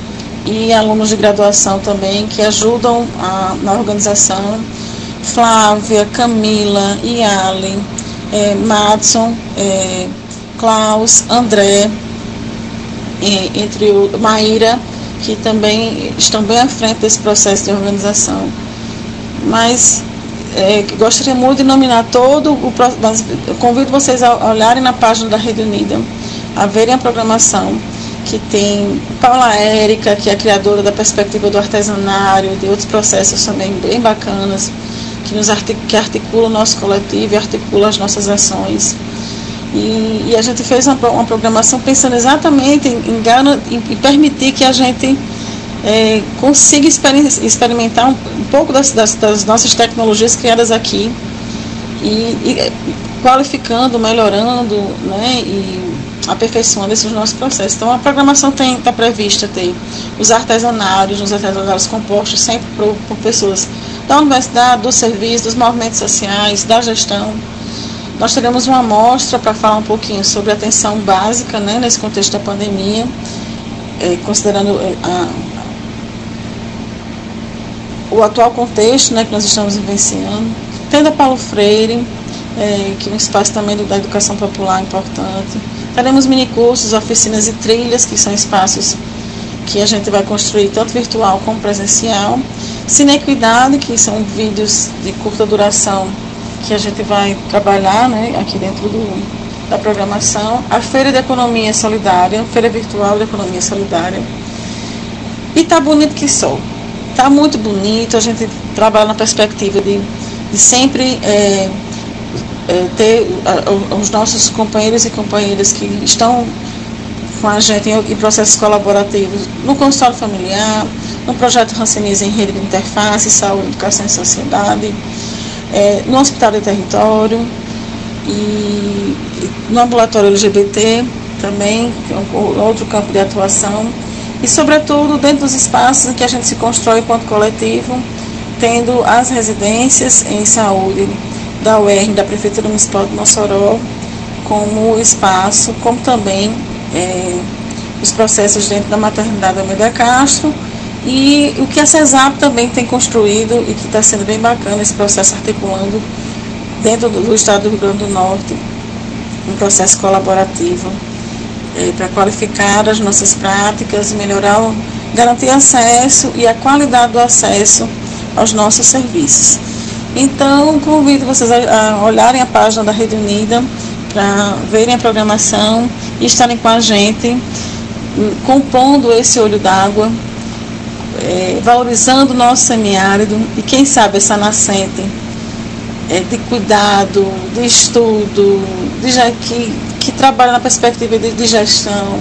e alunos de graduação também que ajudam a, na organização, Flávia, Camila, Iale, é, Madson, é, Klaus, André, é, entre o Maíra, que também estão bem à frente desse processo de organização. Mas é, gostaria muito de nominar todo o. Convido vocês a olharem na página da Rede Unida a verem a programação que tem Paula Érica, que é a criadora da perspectiva do artesanário, de outros processos também bem bacanas, que nos que articula o nosso coletivo e articula as nossas ações. E, e a gente fez uma, uma, programação pensando exatamente em, em, em permitir que a gente é, consiga experimentar um, um pouco das, das, das, nossas tecnologias criadas aqui e, e qualificando, melhorando, né, e aperfeiçoando esses nossos processos. Então, a programação está prevista ter os artesanários, os artesanários compostos sempre por, por, pessoas da universidade, do serviço, dos movimentos sociais, da gestão. Nós teremos uma amostra para falar um pouquinho sobre atenção básica né, nesse contexto da pandemia, é, considerando é, a, o atual contexto né, que nós estamos vivenciando. Tendo a Paulo Freire, é, que é um espaço também da educação popular importante. Teremos minicursos, oficinas e trilhas, que são espaços que a gente vai construir tanto virtual como presencial. Cinequidade, que são vídeos de curta duração que a gente vai trabalhar né, aqui dentro do, da programação. A Feira de Economia Solidária, Feira Virtual de Economia Solidária. E tá bonito que sou. Tá muito bonito, a gente trabalha na perspectiva de, de sempre é, é, ter os nossos companheiros e companheiras que estão com a gente em, em processos colaborativos no consultório familiar, no projeto Ranceniza em Rede de Interface, Saúde, Educação e Sociedade, é, no Hospital de Território e, no ambulatório LGBT também, que é um, outro campo de atuação, e sobretudo dentro dos espaços em que a gente se constrói enquanto coletivo, tendo as residências em saúde da UERN, da Prefeitura Municipal de Mossoró, como espaço, como também é, os processos dentro da maternidade Almeida Castro e o que a CESAP também tem construído e que está sendo bem bacana esse processo articulando dentro do, do estado do Rio Grande do Norte, um processo colaborativo é, para qualificar as nossas práticas, melhorar, garantir acesso e a qualidade do acesso aos nossos serviços. Então, convido vocês a, olharem a página da Rede Unida para verem a programação e estarem com a gente, hum, compondo esse olho d'água, é, valorizando o nosso semiárido e, quem sabe, essa nascente é, de cuidado, de estudo, de, que, que trabalha na perspectiva de, de gestão,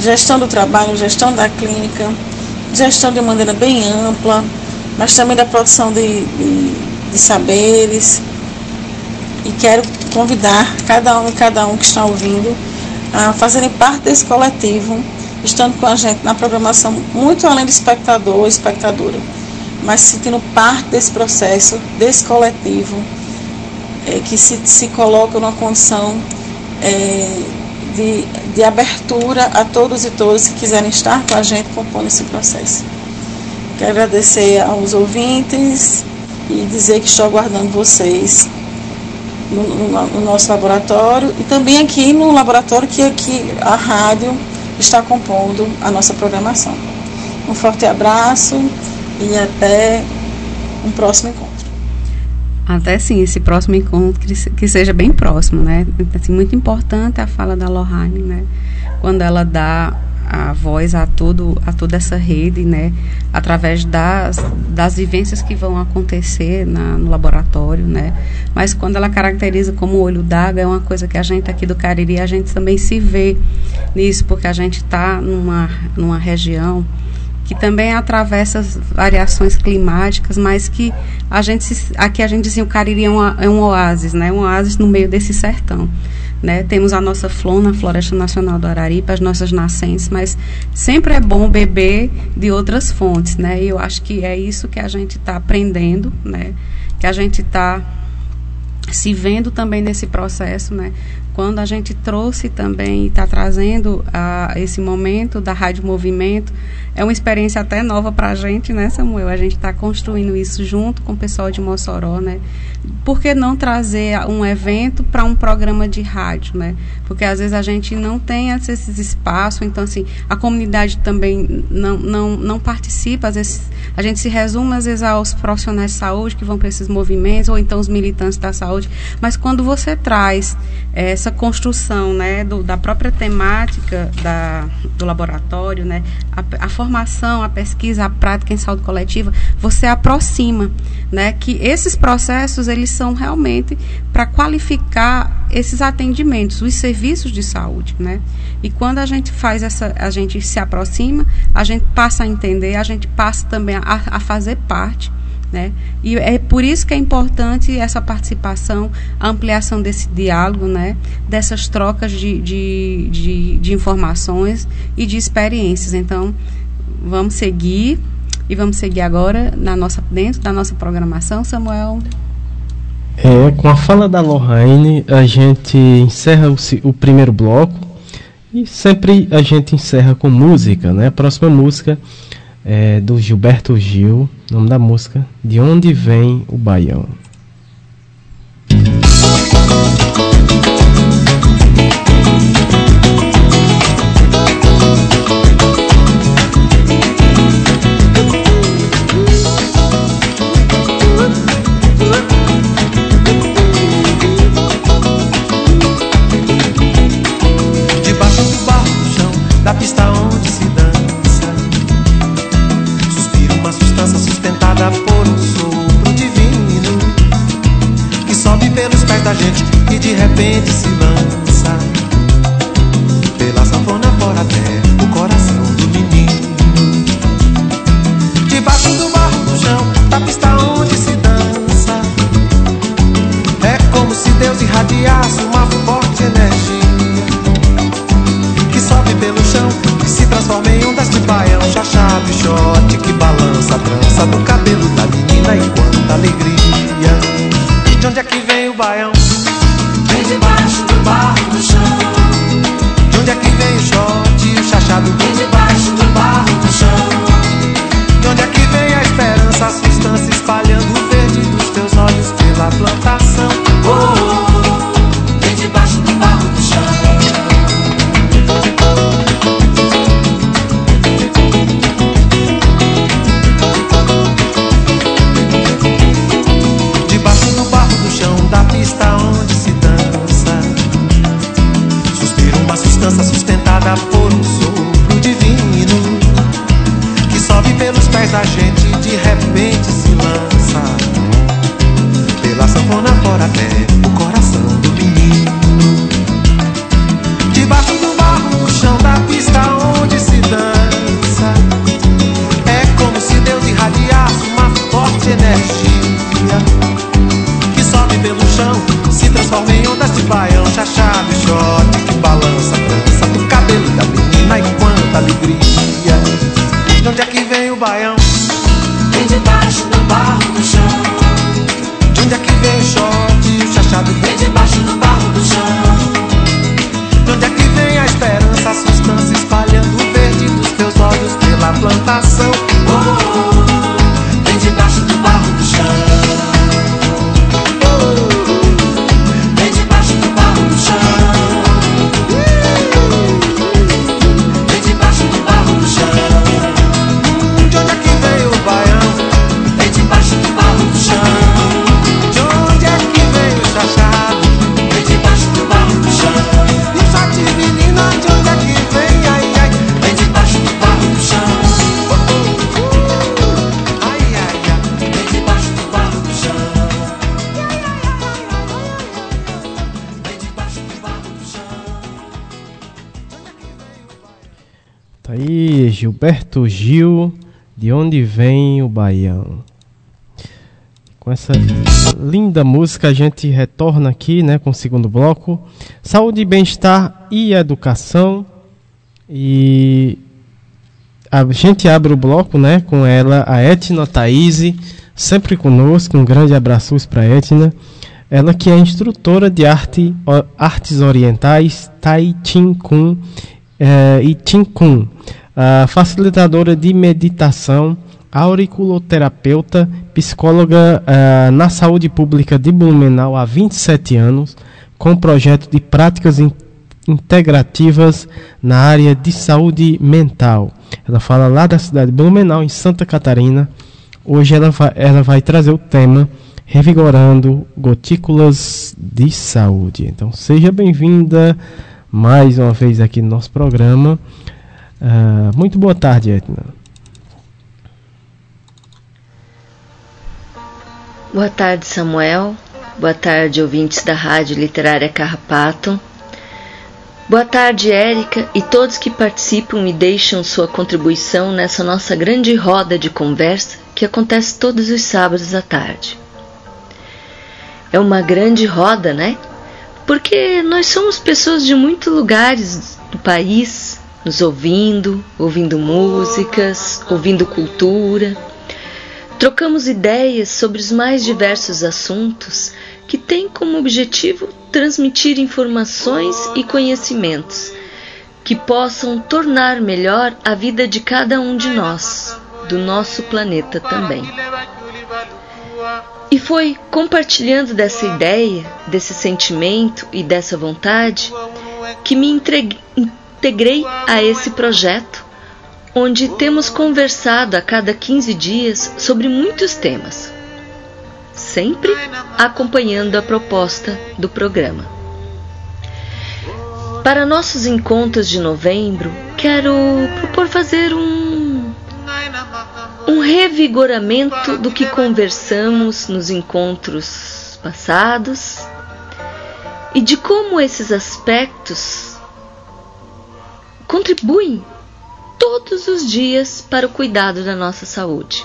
gestão do trabalho, gestão da clínica, gestão de maneira bem ampla, mas também da produção de, de de saberes. E quero convidar cada um e cada um que está ouvindo a fazerem parte desse coletivo, estando com a gente na programação, muito além do espectador ou espectadora, mas sentindo parte desse processo, desse coletivo, é, que se, se coloca numa condição é, de, de abertura a todos e todas que quiserem estar com a gente compondo esse processo. Quero agradecer aos ouvintes, e dizer que estou aguardando vocês no, no, no, nosso laboratório e também aqui no laboratório que aqui a rádio está compondo a nossa programação. Um forte abraço e até um próximo encontro. Até sim, esse próximo encontro que, que seja bem próximo, né? Assim, muito importante a fala da Lohane, né? Quando ela dá a voz a todo a toda essa rede, né, através das, das vivências que vão acontecer na, no laboratório, né. Mas quando ela caracteriza como olho d'água é uma coisa que a gente aqui do Cariri a gente também se vê nisso porque a gente está numa numa região que também atravessa as variações climáticas, mas que a gente aqui a gente dizia o Cariri é, uma, é um oásis, né, um oásis no meio desse sertão. Né? Temos a nossa flona, Floresta Nacional do Araripe, as nossas nascentes, mas sempre é bom beber de outras fontes, né? E eu acho que é isso que a gente está aprendendo, né? Que a gente está se vendo também nesse processo, né? Quando a gente trouxe também está trazendo a, esse momento da Rádio Movimento, é uma experiência até nova para a gente, né, Samuel? A gente está construindo isso junto com o pessoal de Mossoró, né? Por que não trazer um evento para um programa de rádio, né? Porque às vezes a gente não tem esses espaços, então assim, a comunidade também não, não, não participa, às vezes a gente se resume às vezes aos profissionais de saúde que vão para esses movimentos, ou então os militantes da saúde, mas quando você traz essa construção, né, do, da própria temática da, do laboratório, né, a, a formação, a pesquisa, a prática em saúde coletiva, você aproxima, né, que esses processos eles são realmente para qualificar esses atendimentos, os serviços de saúde, né? E quando a gente faz essa, a gente se aproxima, a gente passa a entender, a gente passa também a, a fazer parte né? E é por isso que é importante essa participação, a ampliação desse diálogo, né? dessas trocas de, de, de, de informações e de experiências. Então, vamos seguir e vamos seguir agora na nossa, dentro da nossa programação, Samuel. É, com a fala da Lohane, a gente encerra o, o, primeiro bloco e sempre a gente encerra com música, né? A próxima música é do Gilberto Gil, nome da música, De Onde Vem o Baião. Gilberto Gil, de onde vem o Baião. Com essa linda música a gente retorna aqui, né, com o segundo bloco. Saúde, bem-estar e educação. E a gente abre o bloco, né, com ela, a Etna Thaís, sempre conosco. Um grande abraço para Etna. Ela que é instrutora de arte, artes orientais, Tai Chin Kun eh, e Chin Kun facilitadora de meditação, auriculoterapeuta, psicóloga uh, na saúde pública de Blumenau há 27 anos, com projeto de práticas in integrativas na área de saúde mental. Ela fala lá da cidade de Blumenau, em Santa Catarina. Hoje ela ela vai trazer o tema Revigorando Gotículas de Saúde. Então seja bem-vinda mais uma vez aqui no nosso programa. Uh, muito boa tarde, Edna. Boa tarde, Samuel. Boa tarde, ouvintes da Rádio Literária Carrapato. Boa tarde, Érica e todos que participam e deixam sua contribuição nessa nossa grande roda de conversa que acontece todos os sábados à tarde. É uma grande roda, né? Porque nós somos pessoas de muitos lugares do país nos ouvindo, ouvindo músicas, ouvindo cultura, Trocamos ideias sobre os mais diversos assuntos que têm como objetivo transmitir informações e conhecimentos que possam tornar melhor a vida de cada um de nós, do nosso planeta também. E foi compartilhando dessa ideia, desse sentimento e dessa vontade que me integrei a esse projeto, onde temos conversado a cada 15 dias sobre muitos temas, sempre acompanhando a proposta do programa. Para nossos encontros de novembro, quero propor fazer um, um revigoramento do que conversamos nos encontros passados e de como esses aspectos contribuem todos os dias para o cuidado da nossa saúde.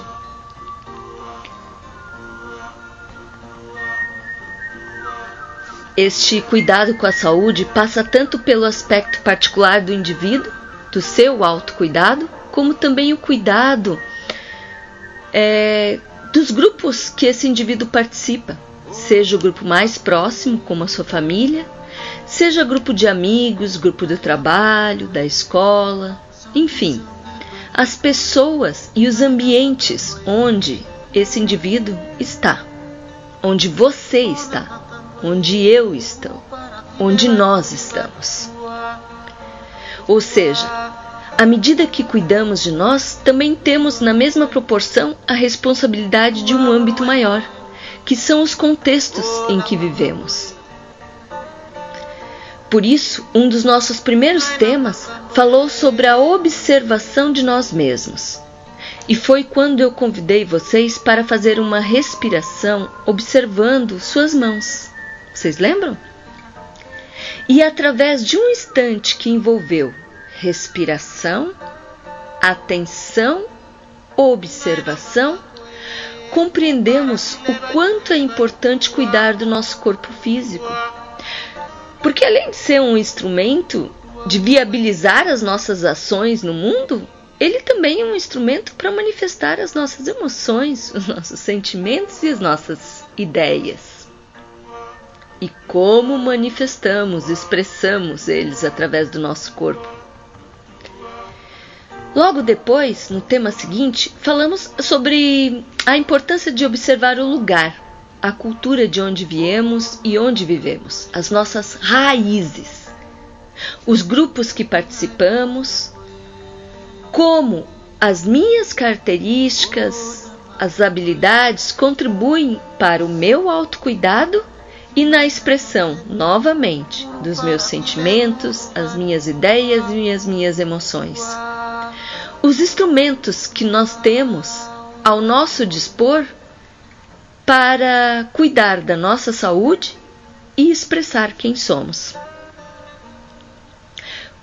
Este cuidado com a saúde passa tanto pelo aspecto particular do indivíduo, do seu autocuidado, como também o cuidado é, dos grupos que esse indivíduo participa, seja o grupo mais próximo, como a sua família, seja grupo de amigos, grupo do trabalho, da escola, enfim, as pessoas e os ambientes onde esse indivíduo está, onde você está onde eu estou, onde nós estamos. Ou seja, à medida que cuidamos de nós, também temos na mesma proporção a responsabilidade de um âmbito maior, que são os contextos em que vivemos. Por isso, um dos nossos primeiros temas falou sobre a observação de nós mesmos. E foi quando eu convidei vocês para fazer uma respiração observando suas mãos. Vocês lembram? E através de um instante que envolveu respiração, atenção, observação, compreendemos o quanto é importante cuidar do nosso corpo físico. Porque além de ser um instrumento de viabilizar as nossas ações no mundo, ele também é um instrumento para manifestar as nossas emoções, os nossos sentimentos e as nossas ideias e como manifestamos, expressamos eles através do nosso corpo. Logo depois, no tema seguinte, falamos sobre a importância de observar o lugar, a cultura de onde viemos e onde vivemos, as nossas raízes, os grupos que participamos, como as minhas características, as habilidades contribuem para o meu autocuidado e na expressão, novamente, dos meus sentimentos, as minhas ideias e as minhas emoções. Os instrumentos que nós temos ao nosso dispor para cuidar da nossa saúde e expressar quem somos.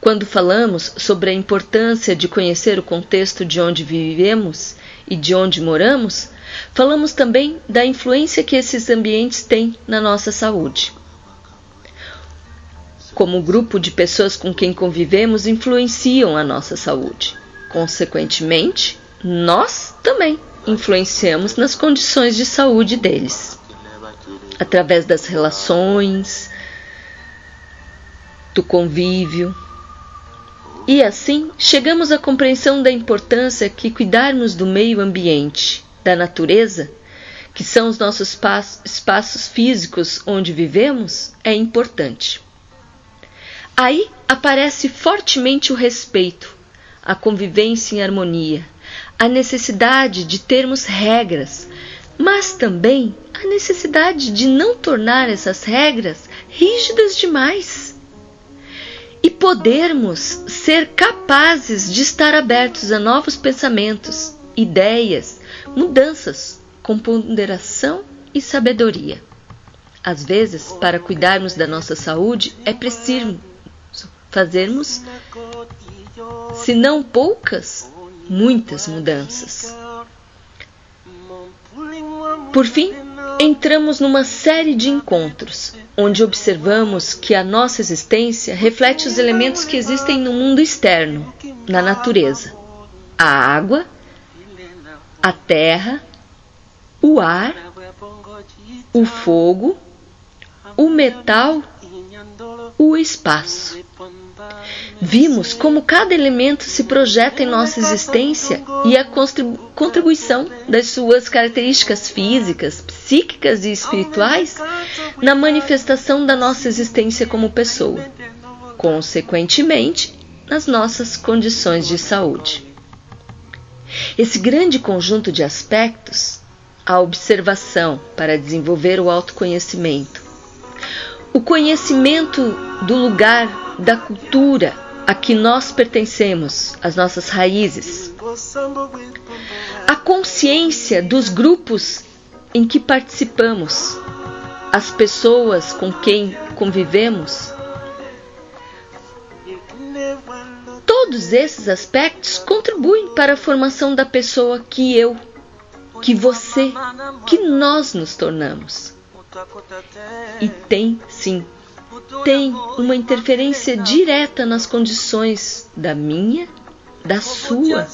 Quando falamos sobre a importância de conhecer o contexto de onde vivemos e de onde moramos, Falamos também da influência que esses ambientes têm na nossa saúde. Como o grupo de pessoas com quem convivemos influenciam a nossa saúde. Consequentemente, nós também influenciamos nas condições de saúde deles, através das relações, do convívio. E assim chegamos à compreensão da importância que cuidarmos do meio ambiente da natureza, que são os nossos espaços físicos onde vivemos, é importante. Aí aparece fortemente o respeito, a convivência em harmonia, a necessidade de termos regras, mas também a necessidade de não tornar essas regras rígidas demais. E podermos ser capazes de estar abertos a novos pensamentos, ideias mudanças com ponderação e sabedoria. Às vezes, para cuidarmos da nossa saúde, é preciso fazermos, se não poucas, muitas mudanças. Por fim, entramos numa série de encontros, onde observamos que a nossa existência reflete os elementos que existem no mundo externo, na natureza: a água, a terra, o ar, o fogo, o metal, o espaço. Vimos como cada elemento se projeta em nossa existência e a contribuição das suas características físicas, psíquicas e espirituais na manifestação da nossa existência como pessoa, consequentemente, nas nossas condições de saúde. Esse grande conjunto de aspectos, a observação para desenvolver o autoconhecimento, o conhecimento do lugar da cultura a que nós pertencemos, as nossas raízes, a consciência dos grupos em que participamos, as pessoas com quem convivemos. Todos esses aspectos contribuem para a formação da pessoa que eu, que você, que nós nos tornamos. E tem, sim, tem uma interferência direta nas condições da minha, da sua,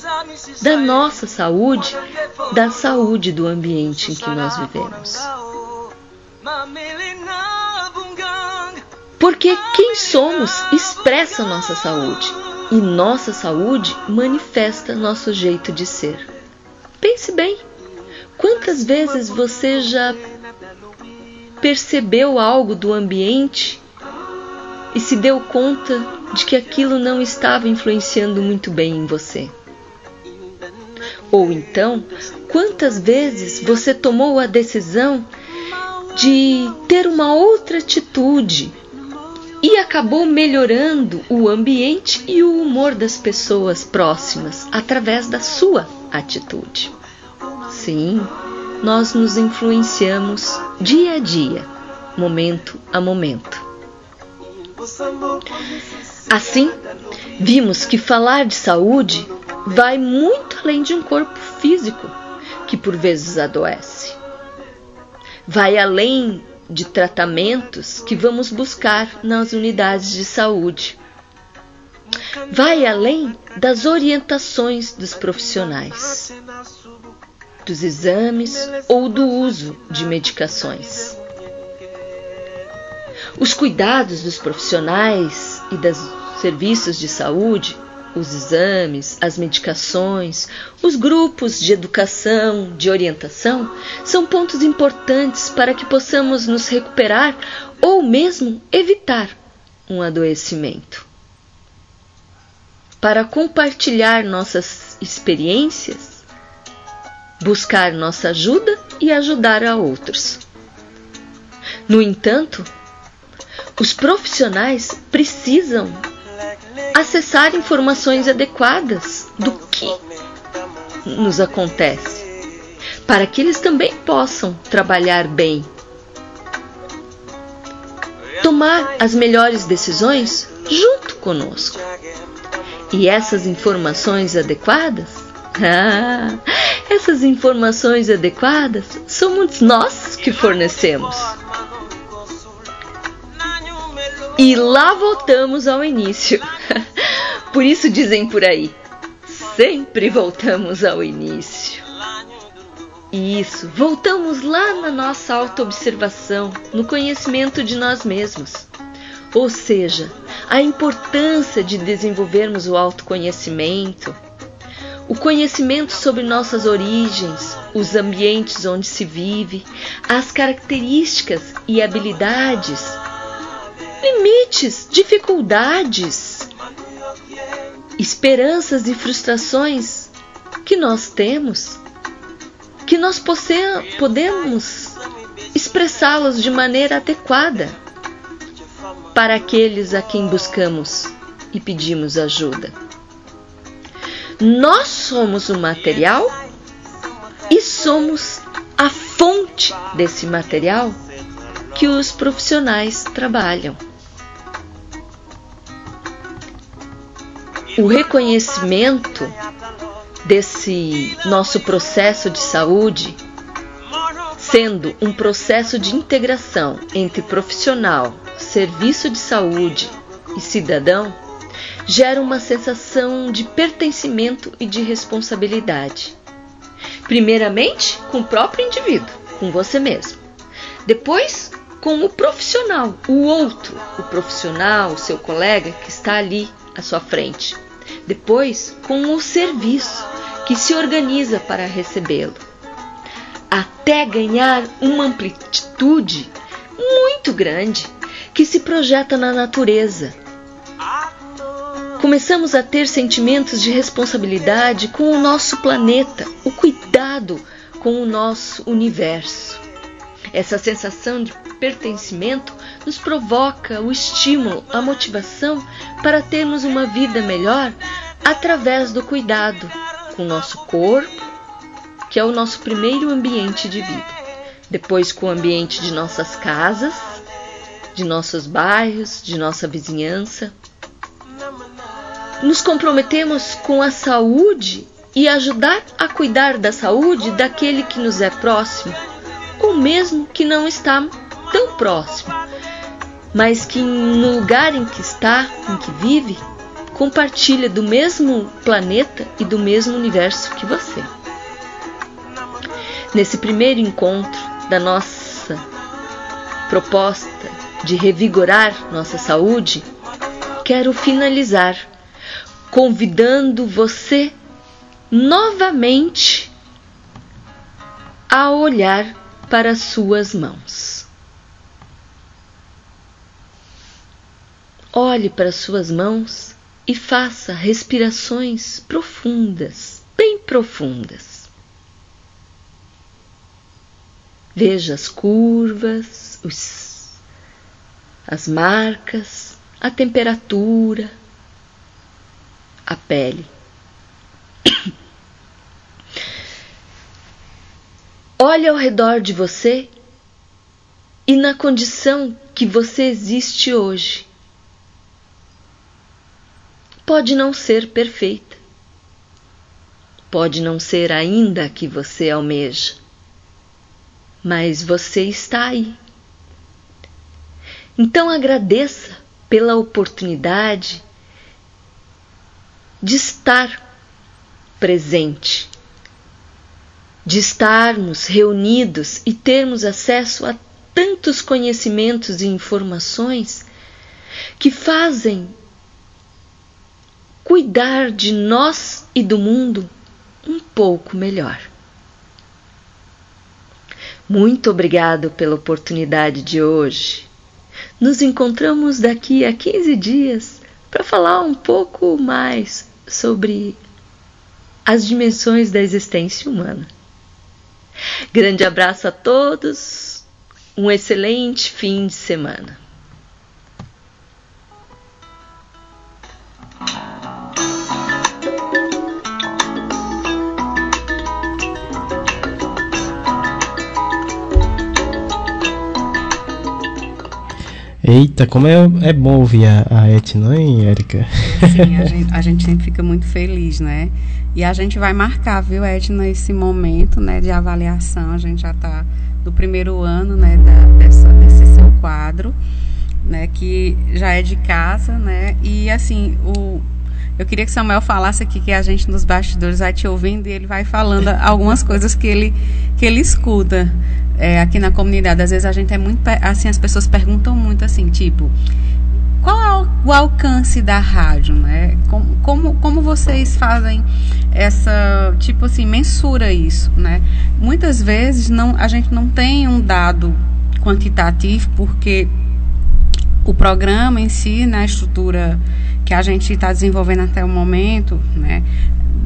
da nossa saúde, da saúde do ambiente em que nós vivemos. Porque quem somos expressa nossa saúde e nossa saúde manifesta nosso jeito de ser. Pense bem, quantas vezes você já percebeu algo do ambiente e se deu conta de que aquilo não estava influenciando muito bem em você? Ou então, quantas vezes você tomou a decisão de ter uma outra atitude e acabou melhorando o ambiente e o humor das pessoas próximas através da sua atitude? Sim, nós nos influenciamos dia a dia, momento a momento. Assim, vimos que falar de saúde vai muito além de um corpo físico que por vezes adoece. Vai além de tratamentos que vamos buscar nas unidades de saúde. Vai além das orientações dos profissionais dos exames ou do uso de medicações. Os cuidados dos profissionais e dos serviços de saúde, os exames, as medicações, os grupos de educação, de orientação, são pontos importantes para que possamos nos recuperar ou mesmo evitar um adoecimento. Para compartilhar nossas experiências, buscar nossa ajuda e ajudar a outros. No entanto, os profissionais precisam acessar informações adequadas do que nos acontece, para que eles também possam trabalhar bem. Tomar as melhores decisões junto conosco. E essas informações adequadas ah, essas informações adequadas somos nós que fornecemos. E lá voltamos ao início. Por isso dizem por aí: sempre voltamos ao início. Isso, voltamos lá na nossa autoobservação, no conhecimento de nós mesmos. Ou seja, a importância de desenvolvermos o autoconhecimento, o conhecimento sobre nossas origens, os ambientes onde se vive, as características e habilidades, limites, dificuldades, esperanças e frustrações que nós temos, que nós podemos expressá-los de maneira adequada para aqueles a quem buscamos e pedimos ajuda. Nós somos o material e somos a fonte desse material que os profissionais trabalham. O reconhecimento desse nosso processo de saúde, sendo um processo de integração entre profissional, serviço de saúde e cidadão, gera uma sensação de pertencimento e de responsabilidade. Primeiramente, com o próprio indivíduo, com você mesmo. Depois, com o profissional, o outro, o profissional, o seu colega que está ali à sua frente. Depois, com o serviço que se organiza para recebê-lo. Até ganhar uma amplitude muito grande que se projeta na natureza. Começamos a ter sentimentos de responsabilidade com o nosso planeta, o cuidado com o nosso universo. Essa sensação de pertencimento nos provoca o estímulo, a motivação para termos uma vida melhor através do cuidado com o nosso corpo, que é o nosso primeiro ambiente de vida. Depois com o ambiente de nossas casas, de nossos bairros, de nossa vizinhança. Nos comprometemos com a saúde e ajudar a cuidar da saúde daquele que nos é próximo, ou mesmo que não está tão próximo, mas que no lugar em que está, em que vive, compartilha do mesmo planeta e do mesmo universo que você. Nesse primeiro encontro da nossa proposta de revigorar nossa saúde, quero finalizar convidando você novamente a olhar para suas mãos. Olhe para suas mãos e faça respirações profundas, bem profundas. Veja as curvas, os, as marcas, a temperatura, a pele. Olhe ao redor de você e na condição que você existe hoje. Pode não ser perfeita, pode não ser ainda a que você almeja, mas você está aí. Então agradeça pela oportunidade de estar presente, de estarmos reunidos e termos acesso a tantos conhecimentos e informações que fazem cuidar de nós e do mundo um pouco melhor. Muito obrigado pela oportunidade de hoje. Nos encontramos daqui a 15 dias para falar um pouco mais sobre as dimensões da existência humana. Grande abraço a todos, um excelente fim de semana. Eita, como é, é bom ouvir a, a Etna, hein, Érica? Sim, a gente, a gente sempre fica muito feliz, né? E a gente vai marcar, viu, Etna, esse momento né, de avaliação. A gente já está do primeiro ano né, da, dessa, desse seu quadro, né, que já é de casa, né? E assim, o, eu queria que Samuel falasse aqui que a gente nos bastidores vai te ouvindo e ele vai falando algumas coisas que ele, que ele escuta é, aqui na comunidade. Às vezes a gente é muito. Assim, as pessoas perguntam muito assim, tipo. Qual é o alcance da rádio, né? Como, como, como vocês fazem essa, tipo assim, mensura isso, né? Muitas vezes não, a gente não tem um dado quantitativo porque o programa em si, na estrutura que a gente está desenvolvendo até o momento, né,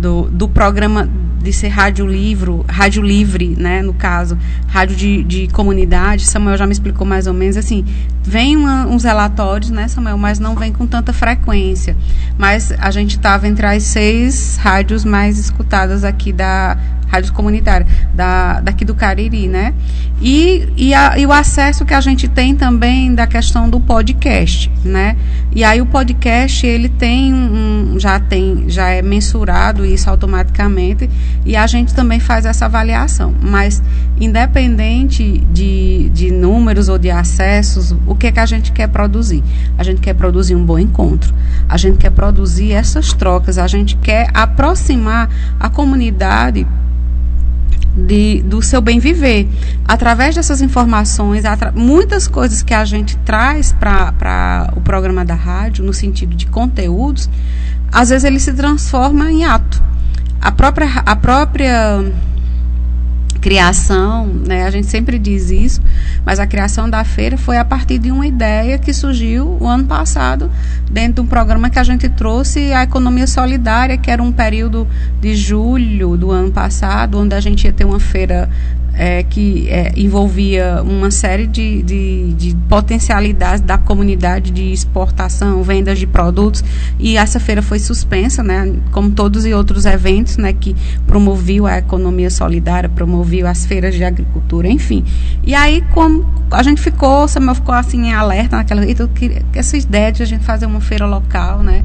do, do programa de ser rádio livro, rádio livre, né, no caso, rádio de, de comunidade, Samuel já me explicou mais ou menos, assim, vem uma, uns relatórios, né, Samuel, mas não vem com tanta frequência. Mas a gente estava entre as seis rádios mais escutadas aqui da rádio comunitária, da, daqui do Cariri, né? E, e, a, e o acesso que a gente tem também da questão do podcast, né? E aí o podcast, ele tem um, já tem, já é mensurado isso automaticamente e a gente também faz essa avaliação. Mas independente de, de números ou de acessos, o que, é que a gente quer produzir? A gente quer produzir um bom encontro, a gente quer produzir essas trocas, a gente quer aproximar a comunidade de, do seu bem viver. Através dessas informações, muitas coisas que a gente traz para o programa da rádio, no sentido de conteúdos, às vezes ele se transforma em ato. A própria, a própria criação, né, a gente sempre diz isso, mas a criação da feira foi a partir de uma ideia que surgiu o ano passado, dentro de um programa que a gente trouxe, a economia solidária, que era um período de julho do ano passado, onde a gente ia ter uma feira é, que é, envolvia uma série de, de, de, potencialidades da comunidade de exportação, vendas de produtos, e essa feira foi suspensa, né, como todos os outros eventos né, que promoviam a economia solidária, promoviam as feiras de agricultura, enfim. E aí, como a gente ficou, Samuel ficou assim em alerta naquela. Então, essa ideia de a gente fazer uma feira local, né?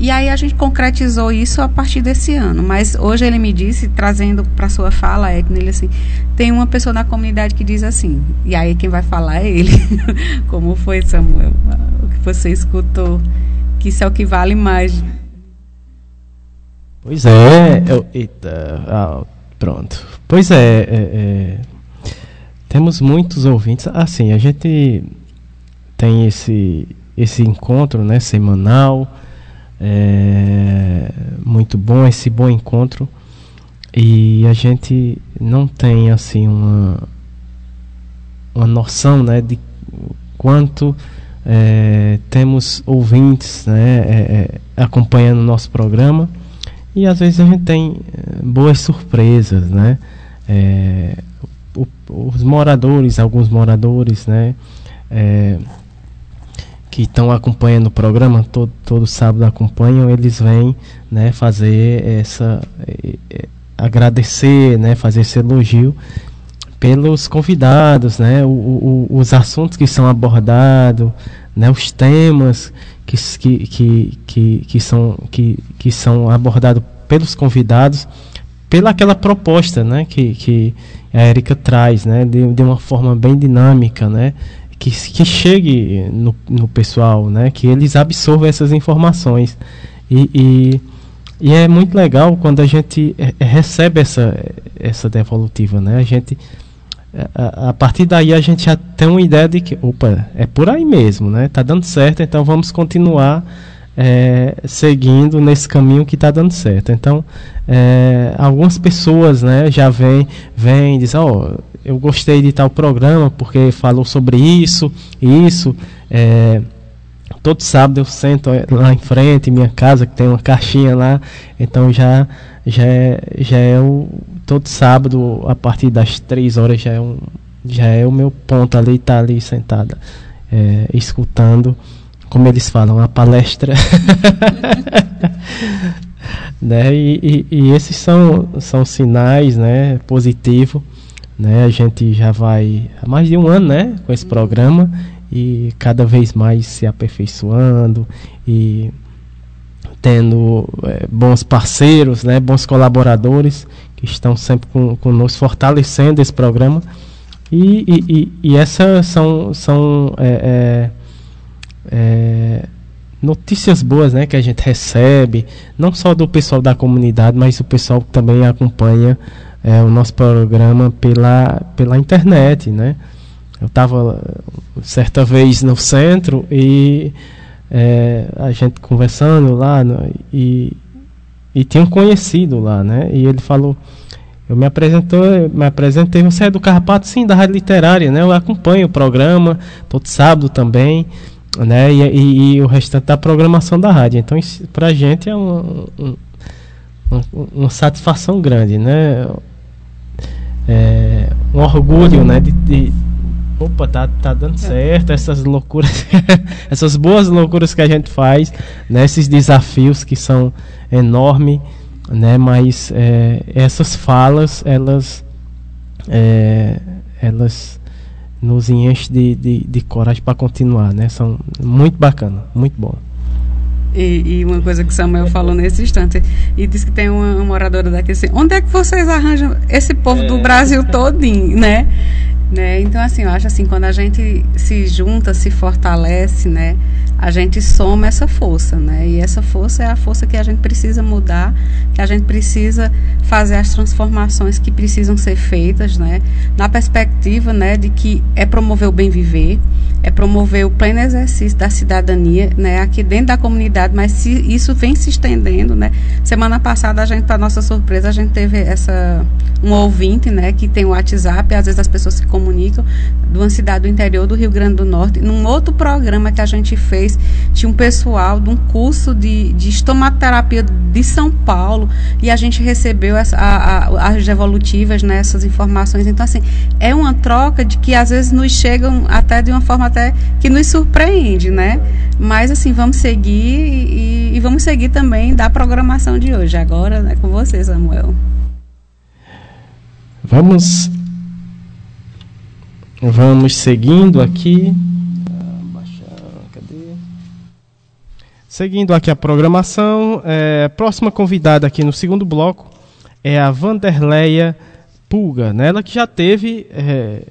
E aí a gente concretizou isso a partir desse ano. Mas hoje ele me disse, trazendo para sua fala, Edna, ele assim, tem uma pessoa na comunidade que diz assim, e aí quem vai falar é ele. Como foi, Samuel? O que você escutou? Que isso é o que vale mais. Pois é, eu, eita, ah, pronto. Pois é, é, é, temos muitos ouvintes. Assim, a gente tem esse, esse encontro né, semanal é muito bom esse bom encontro. E a gente não tem assim uma uma noção né de quanto é, temos ouvintes né é, é, acompanhando o nosso programa. E às vezes a gente tem é, boas surpresas né? É, os moradores alguns moradores né? É, que estão acompanhando o programa, todo, todo sábado acompanham, eles vêm né, fazer essa. Agradecer, né, fazer esse elogio pelos convidados, né, o, o, os assuntos que são abordados, né, os temas que, que, que, que, que, são, que, que são abordados pelos convidados, pela aquela proposta né, que, que a Erika traz, né, de, de uma forma bem dinâmica, né, que, que chegue no, no pessoal, né? Que eles absorvam essas informações. E, e, e é muito legal quando a gente é, é, recebe essa, essa devolutiva, né? A gente a, a, partir daí a gente já tem uma ideia de que, opa, é por aí mesmo, né? Tá dando certo, então vamos continuar é, seguindo nesse caminho que está dando certo. Então, é, algumas pessoas, né, já vêm, vêm, dizem, ó, oh, eu gostei de tal programa porque falou sobre isso, isso. É, todo sábado eu sento lá em frente, minha casa, que tem uma caixinha lá, então já, já, é, já é o. Todo sábado, a partir das três horas, já é, um, já é o meu ponto ali, tá ali sentada, é, escutando, como eles falam, a palestra. né? E, e, e, esses são, são sinais né, positivos né? A gente já vai há mais de um ano né, com esse programa e cada vez mais se aperfeiçoando e tendo é, bons parceiros, né, bons colaboradores que estão sempre com, conosco fortalecendo esse programa. E, e, e, e essas são, são é, é, é, notícias boas né, que a gente recebe, não só do pessoal da comunidade, mas o pessoal que também acompanha é, o nosso programa pela, pela internet, né? Eu estava certa vez no centro e é, a gente conversando lá no, e, e tinha um conhecido lá, né? E ele falou, eu me apresentou, me apresentei, você é do Carrapato? Sim, da Rádio Literária, né? Eu acompanho o programa todo sábado também, né? E, e, e o restante da programação da rádio. Então, para a gente é uma, uma, uma satisfação grande, né? É, um orgulho, né? De, de, opa, tá, tá dando certo, essas loucuras, essas boas loucuras que a gente faz, né? Esses desafios que são enormes, né? Mas é, essas falas, elas, é, elas nos enchem de, de, de coragem para continuar, né? São muito bacana, muito bom. E, e, uma coisa que Samuel falou nesse instante, e disse que tem uma, uma moradora daqui assim, onde é que vocês arranjam esse povo é. do Brasil todinho, né? Né? Então, assim, eu acho assim, quando a gente se junta, se fortalece, né? A gente soma essa força, né? E essa força é a força que a gente precisa mudar, que a gente precisa fazer as transformações que precisam ser feitas, né? Na perspectiva, né, de que é promover o bem viver, é promover o pleno exercício da cidadania, né, aqui dentro da comunidade, mas se isso vem se estendendo, né? Semana passada a gente, para nossa surpresa, a gente teve essa um ouvinte, né, que tem o WhatsApp, às vezes as pessoas se comunicam de uma cidade do interior do Rio Grande do Norte, num outro programa que a gente fez, tinha um pessoal de um curso de, de estomaterapia de São Paulo e a gente recebeu essa, a, a, as devolutivas, né, essas informações. Então, assim, é uma troca de que às vezes nos chegam até de uma forma até que nos surpreende, né? Mas assim, vamos seguir e, e vamos seguir também da programação de hoje. Agora é né, com você, Samuel. Vamos vamos seguindo aqui. Seguindo aqui a programação, é, próxima convidada aqui no segundo bloco é a Vanderleia Pulga, né? ela que já teve é,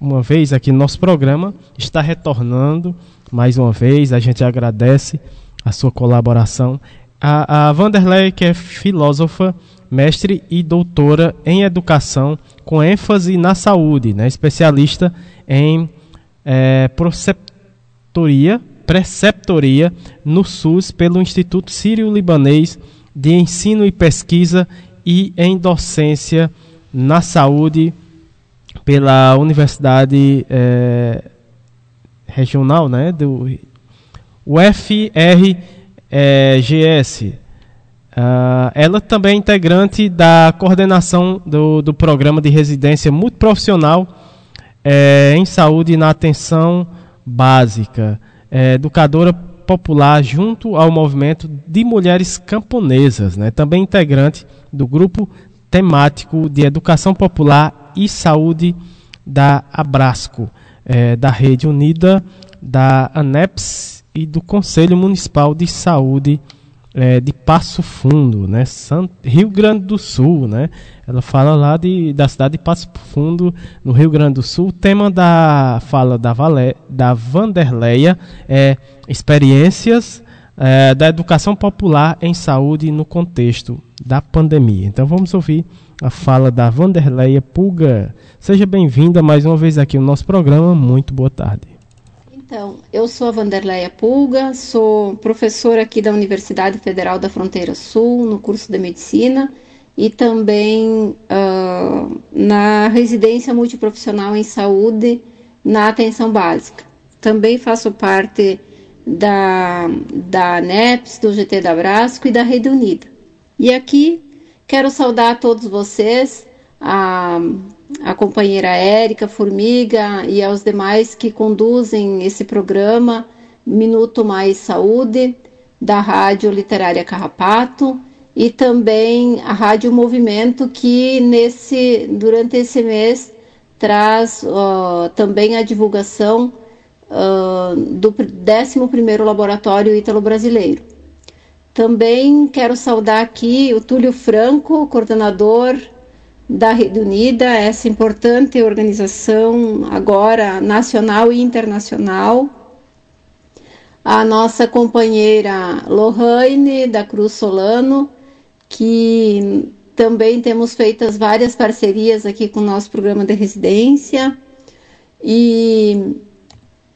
uma vez aqui no nosso programa, está retornando mais uma vez. A gente agradece a sua colaboração. A, a Vanderlei, que é filósofa, mestre e doutora em educação, com ênfase na saúde, né? especialista em é, preceptoria, preceptoria no SUS pelo Instituto Sírio-Libanês de Ensino e Pesquisa e em Docência na Saúde pela Universidade é, Regional né, do UFRGS. É, uh, ela também é integrante da coordenação do, do programa de residência multiprofissional é, em saúde na atenção básica, é, educadora popular junto ao movimento de mulheres camponesas, né? também integrante do grupo temático de educação popular e Saúde da Abrasco, é, da Rede Unida, da ANEPS e do Conselho Municipal de Saúde é, de Passo Fundo, né? Rio Grande do Sul, né? Ela fala lá de, da cidade de Passo Fundo, no Rio Grande do Sul. O tema da fala da, Valé, da Vanderleia é experiências é, da educação popular em saúde no contexto da pandemia. Então vamos ouvir a fala da Vanderleia Pulga. Seja bem-vinda mais uma vez aqui no nosso programa. Muito boa tarde. Então, eu sou a Vanderleia Pulga, sou professora aqui da Universidade Federal da Fronteira Sul, no curso de Medicina, e também uh, na residência multiprofissional em saúde na atenção básica. Também faço parte da, da ANEPS, do GT da Brasco e da Rede Unida. E aqui Quero saudar a todos vocês, a, a companheira Érica Formiga e aos demais que conduzem esse programa Minuto Mais Saúde, da Rádio Literária Carrapato, e também a Rádio Movimento, que nesse, durante esse mês traz uh, também a divulgação uh, do 11º Laboratório Ítalo Brasileiro. Também quero saudar aqui o Túlio Franco, coordenador da Rede Unida, essa importante organização agora nacional e internacional. A nossa companheira Lohane da Cruz Solano, que também temos feito várias parcerias aqui com o nosso programa de residência. E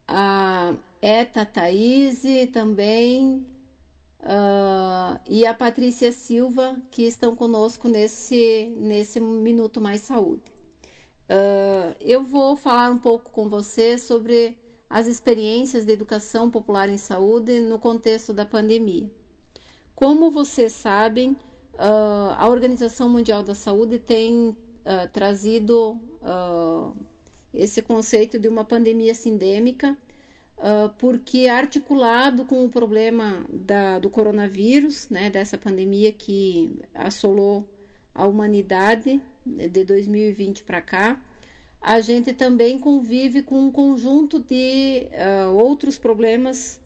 a Eta Thaís também, Uh, e a Patrícia Silva, que estão conosco nesse, nesse Minuto Mais Saúde. Uh, eu vou falar um pouco com você sobre as experiências de educação popular em saúde no contexto da pandemia. Como vocês sabem, uh, a Organização Mundial da Saúde tem trazido esse conceito de uma pandemia sindêmica uh, porque articulado com o problema da, do coronavírus, né, dessa pandemia que assolou a humanidade de 2020 para cá, a gente também convive com um conjunto de uh, outros problemas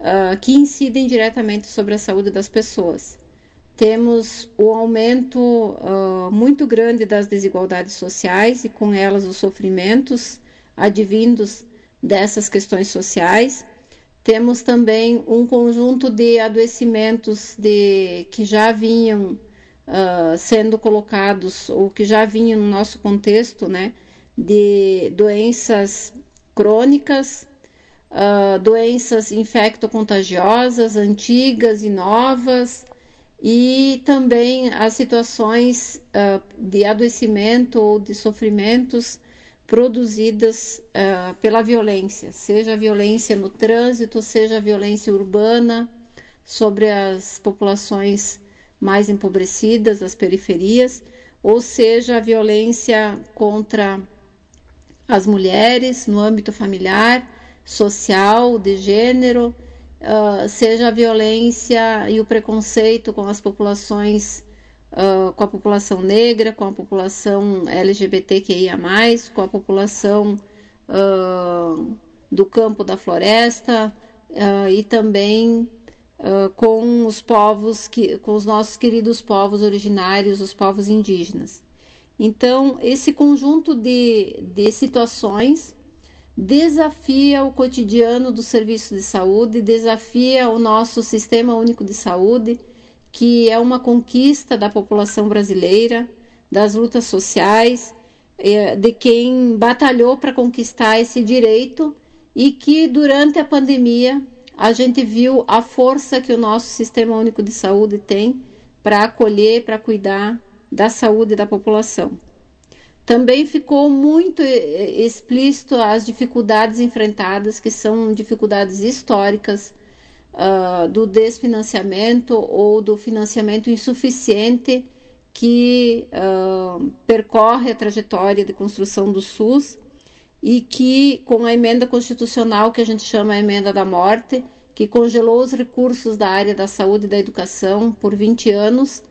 uh, que incidem diretamente sobre a saúde das pessoas. temos o aumento muito grande das desigualdades sociais e com elas os sofrimentos advindos dessas questões sociais. Temos também um conjunto de adoecimentos de, que já vinham uh, sendo colocados ou que já vinham no nosso contexto, né, de doenças crônicas, uh, doenças infectocontagiosas, antigas e novas, e também as situações uh, de adoecimento ou de sofrimentos produzidas uh, pela violência, seja a violência no trânsito, seja a violência urbana sobre as populações mais empobrecidas, as periferias, ou seja a violência contra as mulheres no âmbito familiar, social, de gênero, uh, seja a violência e o preconceito com as populações, uh, com a população negra, com a população LGBTQIA, com a população uh, do campo da floresta e também com os povos, que, com os nossos queridos povos originários, os povos indígenas. Então, esse conjunto de, de situações desafia o cotidiano do serviço de saúde, desafia o nosso sistema único de saúde, que é uma conquista da população brasileira, das lutas sociais, é, de quem batalhou para conquistar esse direito e que durante a pandemia a gente viu a força que o nosso sistema único de saúde tem para acolher, para cuidar da saúde da população. Também ficou muito explícito as dificuldades enfrentadas, que são dificuldades históricas uh, do desfinanciamento ou do financiamento insuficiente que uh, percorre a trajetória de construção do SUS e que, com a emenda constitucional que a gente chama a emenda da morte, que congelou os recursos da área da saúde e da educação por 20 anos,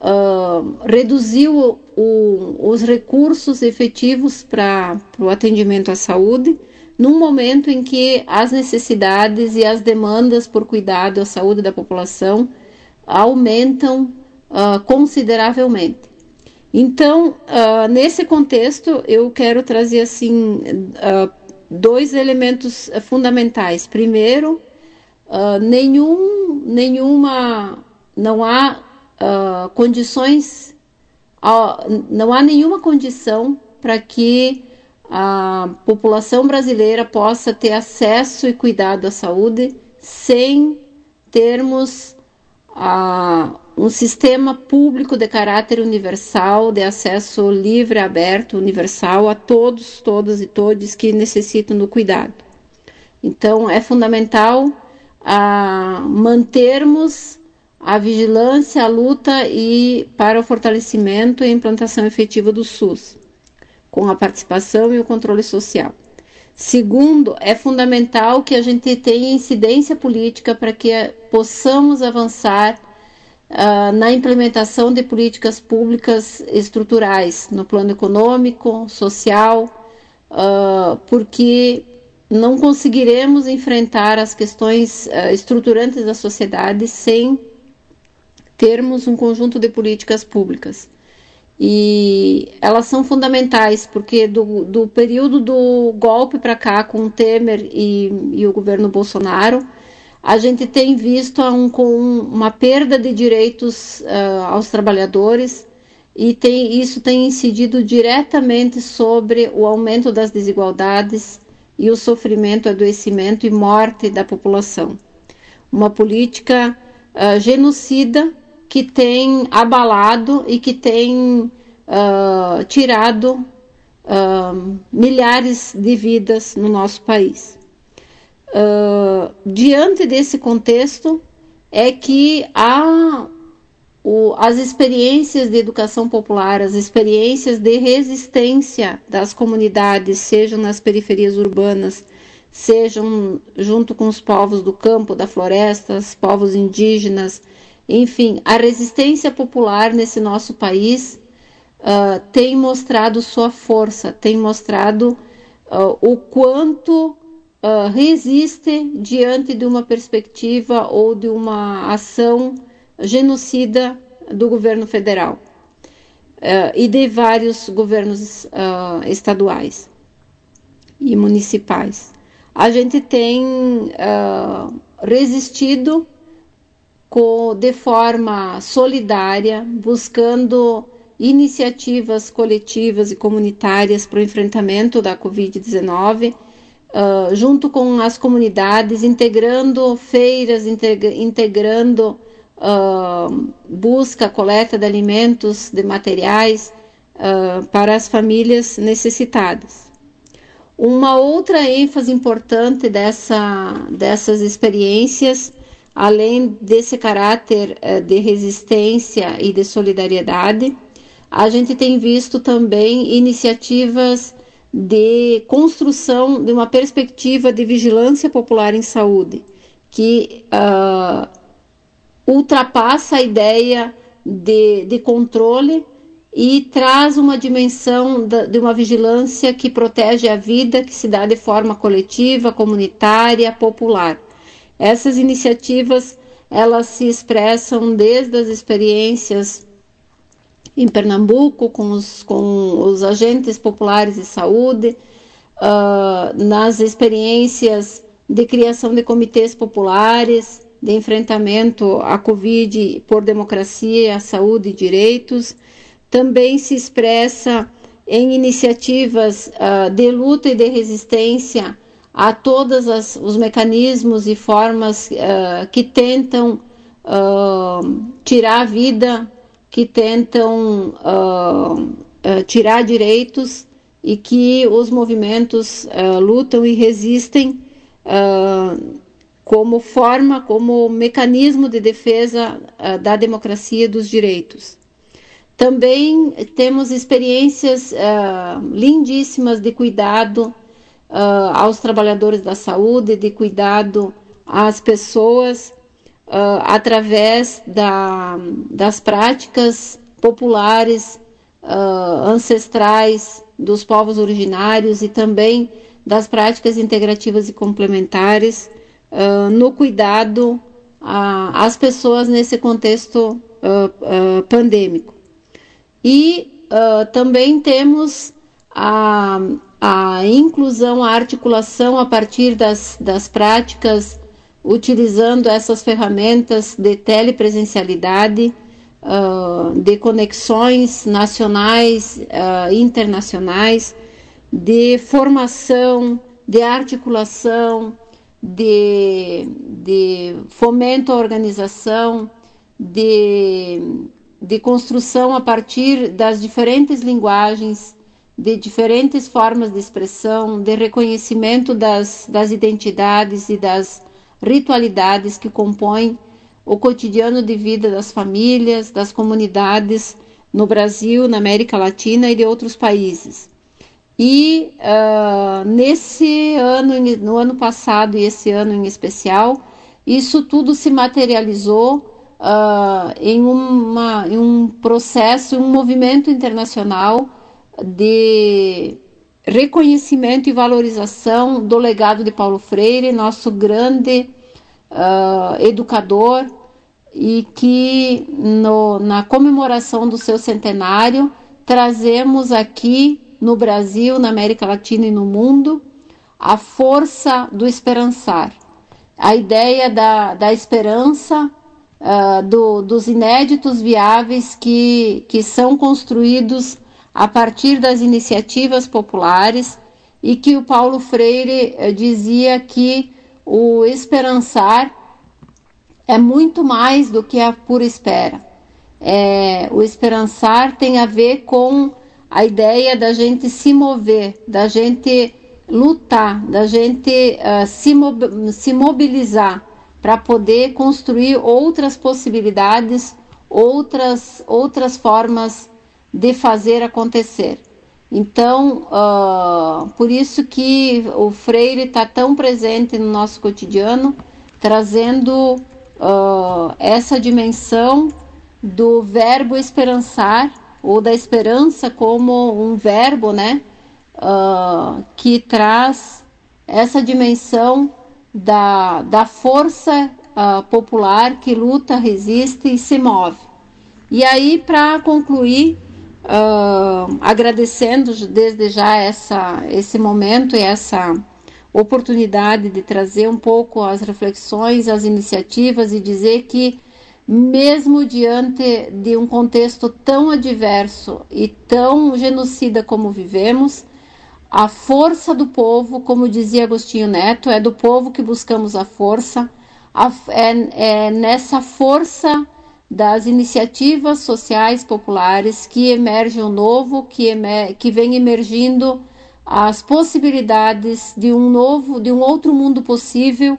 uh, reduziu o, os recursos efetivos para o atendimento à saúde, num momento em que as necessidades e as demandas por cuidado à saúde da população aumentam uh, consideravelmente. Então, uh, nesse contexto, eu quero trazer assim uh, dois elementos fundamentais. Primeiro, nenhum, nenhuma, não há condições, não há nenhuma condição para que a população brasileira possa ter acesso e cuidado à saúde sem termos uh, um sistema público de caráter universal, de acesso livre, aberto, universal a todos, todas e todos que necessitam do cuidado. Então, é fundamental uh, mantermos a vigilância, a luta e para o fortalecimento e implantação efetiva do SUS, com a participação e o controle social. Segundo, é fundamental que a gente tenha incidência política para que possamos avançar uh, na implementação de políticas públicas estruturais no plano econômico, social, uh, porque não conseguiremos enfrentar as questões uh, estruturantes da sociedade sem termos um conjunto de políticas públicas. E elas são fundamentais, porque do, do período do golpe para cá, com o Temer e, e, o governo Bolsonaro, a gente tem visto um, com uma perda de direitos uh, aos trabalhadores, e tem, isso tem incidido diretamente sobre o aumento das desigualdades e o sofrimento, adoecimento e morte da população. Uma política uh, genocida que tem abalado e que tem uh, tirado uh, milhares de vidas no nosso país. Uh, diante desse contexto, é que há o, as experiências de educação popular, as experiências de resistência das comunidades, sejam nas periferias urbanas, sejam junto com os povos do campo, da floresta, os povos indígenas, enfim, a resistência popular nesse nosso país uh, tem mostrado sua força, tem mostrado uh, o quanto uh, resiste diante de uma perspectiva ou de uma ação genocida do governo federal e de vários governos estaduais e municipais. A gente tem resistido de forma solidária, buscando iniciativas coletivas e comunitárias para o enfrentamento da Covid-19, uh, junto com as comunidades, integrando feiras, integrando uh, busca, coleta de alimentos, de materiais uh, para as famílias necessitadas. Uma outra ênfase importante dessa, dessas experiências, além desse caráter uh, de resistência e de solidariedade, a gente tem visto também iniciativas de construção de uma perspectiva de vigilância popular em saúde, que uh, ultrapassa a ideia de, de controle e traz uma dimensão de uma vigilância que protege a vida, que se dá de forma coletiva, comunitária, popular. Essas iniciativas elas se expressam desde as experiências em Pernambuco com os, com os agentes populares de saúde, uh, nas experiências de criação de comitês populares, de enfrentamento à Covid por democracia, saúde e direitos, também se expressa em iniciativas uh, de luta e de resistência a todos os mecanismos e formas uh, que tentam uh, tirar a vida, que tentam tirar direitos e que os movimentos lutam e resistem como forma, como mecanismo de defesa uh, da democracia e dos direitos. Também temos experiências uh, lindíssimas de cuidado uh, aos trabalhadores da saúde, de cuidado às pessoas através da, das práticas populares, ancestrais dos povos originários e também das práticas integrativas e complementares uh, no cuidado às pessoas nesse contexto uh, uh, pandêmico. E também temos a, a inclusão, a articulação a partir das, das práticas, utilizando essas ferramentas de telepresencialidade, uh, de conexões nacionais e uh, internacionais, de formação, de articulação, de, de fomento à organização, de, de construção a partir das diferentes linguagens, de diferentes formas de expressão, de reconhecimento das, das identidades e das ritualidades que compõem o cotidiano de vida das famílias, das comunidades no Brasil, na América Latina e de outros países. E uh, nesse ano, no ano passado e esse ano em especial, isso tudo se materializou uh, em, uma, em um processo, um movimento internacional de reconhecimento e valorização do legado de Paulo Freire, nosso grande uh, educador, e que no, na comemoração do seu centenário trazemos aqui no Brasil, na América Latina e no mundo, a força do esperançar, a ideia da, da esperança, uh, do, dos inéditos viáveis que, que são construídos a partir das iniciativas populares e que o Paulo Freire uh, dizia que o esperançar é muito mais do que a pura espera. É, o esperançar tem a ver com a ideia da gente se mover, da gente lutar, da gente uh, se, mob se mobilizar para poder construir outras possibilidades, outras, outras formas de fazer acontecer. Então, uh, por isso que o Freire está tão presente no nosso cotidiano, trazendo uh, essa dimensão do verbo esperançar ou da esperança como um verbo, né, uh, que traz essa dimensão da, da força popular que luta, resiste e se move. E aí, para concluir, uh, agradecendo desde já essa, esse momento e essa oportunidade de trazer um pouco as reflexões, as iniciativas e dizer que, mesmo diante de um contexto tão adverso e tão genocida como vivemos, a força do povo, como dizia Agostinho Neto, é do povo que buscamos a força, a, é, é nessa força das iniciativas sociais populares que emerge o novo, que, emer, que vem emergindo as possibilidades de um novo, de um outro mundo possível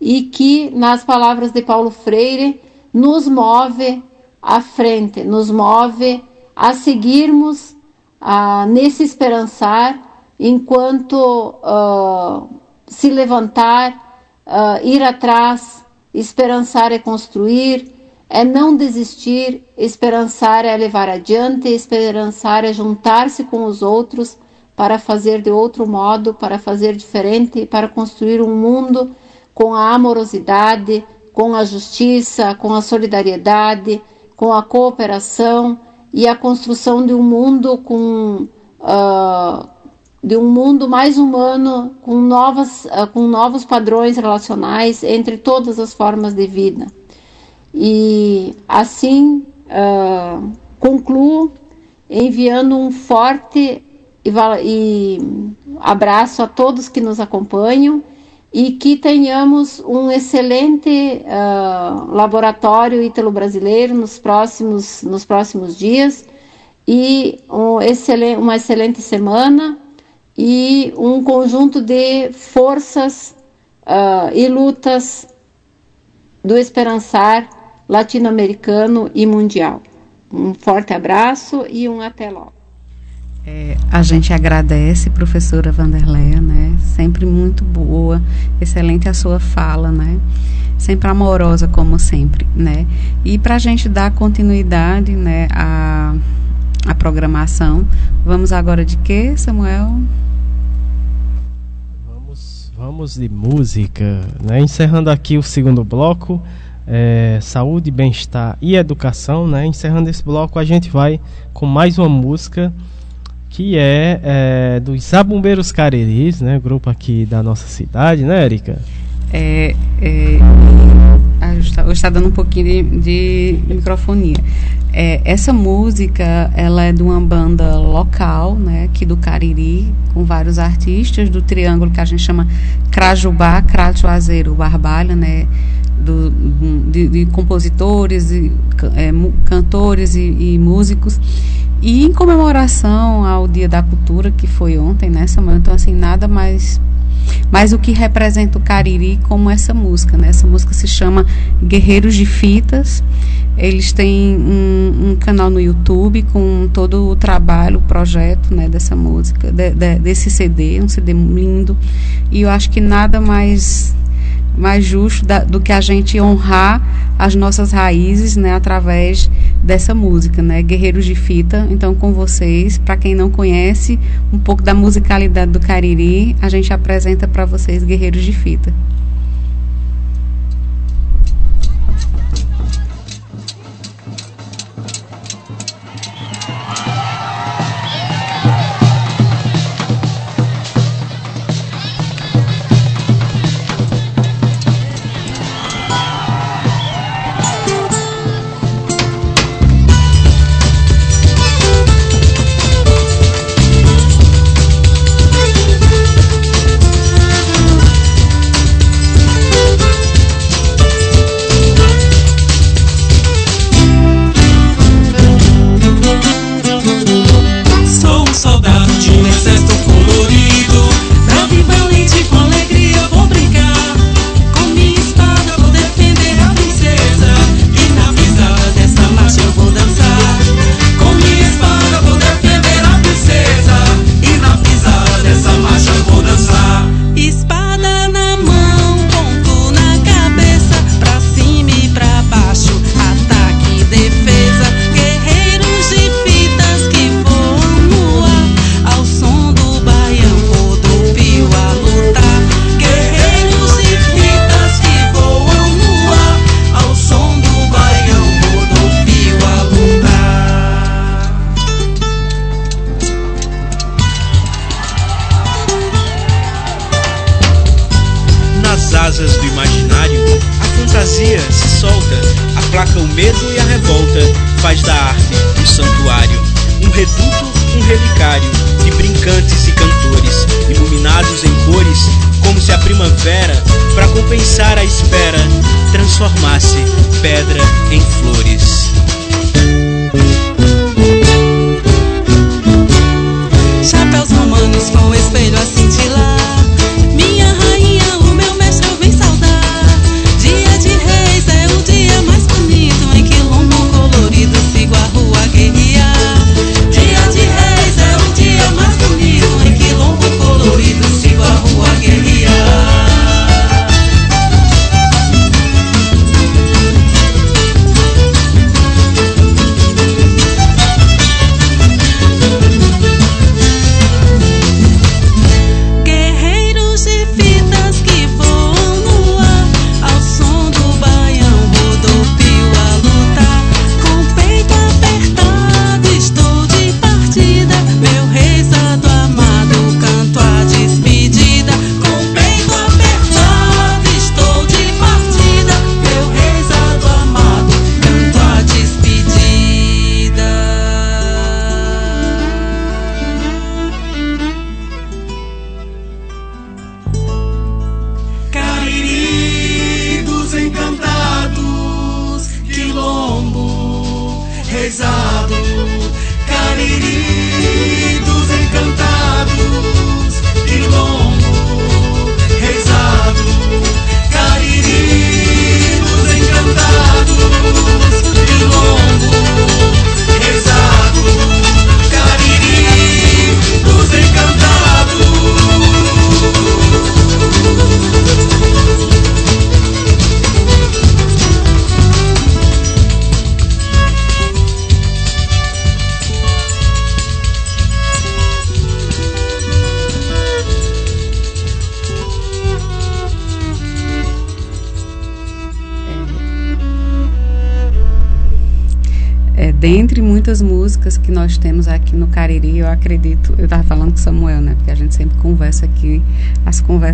e que, nas palavras de Paulo Freire, nos move à frente, nos move a seguirmos a, nesse esperançar enquanto uh, se levantar, uh, ir atrás, esperançar é construir, é não desistir, esperançar é levar adiante, esperançar é juntar-se com os outros para fazer de outro modo, para fazer diferente, para construir um mundo com a amorosidade, com a justiça, com a solidariedade, com a cooperação e a construção de um mundo com uh, de um mundo mais humano com novas uh, com novos padrões relacionais entre todas as formas de vida e assim uh, concluo enviando um forte e, e abraço a todos que nos acompanham e que tenhamos um excelente uh, laboratório ítalo-brasileiro nos próximos, nos próximos dias e um excelente, uma excelente semana e um conjunto de forças uh, e lutas do esperançar latino-americano e mundial. Um forte abraço e um até logo. É, a gente agradece, professora Vanderleia, né? Sempre muito boa, excelente a sua fala, né? Sempre amorosa, como sempre, né? E para a gente dar continuidade, né, à, à programação, vamos agora de quê, Samuel? Vamos, vamos de música, né? Encerrando aqui o segundo bloco, é, saúde, bem-estar e educação, né? Encerrando esse bloco, a gente vai com mais uma música que é, é dos Sabumbeiros Cariris, né? Grupo aqui da nossa cidade, né, Erika? É, é, está, está dando um pouquinho de, de microfonia. É, essa música, ela é de uma banda local, né, aqui do Cariri, com vários artistas do triângulo que a gente chama Crajubá, Crachuazeiro, Barbalha, né, do, de, de compositores, e, é, cantores e, e músicos. E em comemoração ao Dia da Cultura, que foi ontem, né, Samuel? Então, assim, nada mais. Mas o que representa o Cariri como essa música, né? Essa música se chama Guerreiros de Fitas. Eles têm um, um canal no YouTube com todo o trabalho, o projeto, né, dessa música, de, de, desse CD, um CD lindo. E eu acho que nada mais mais justo da, do que a gente honrar as nossas raízes, né, através dessa música, né, Guerreiros de Fita. Então, com vocês, para quem não conhece um pouco da musicalidade do Cariri, a gente apresenta para vocês Guerreiros de Fita.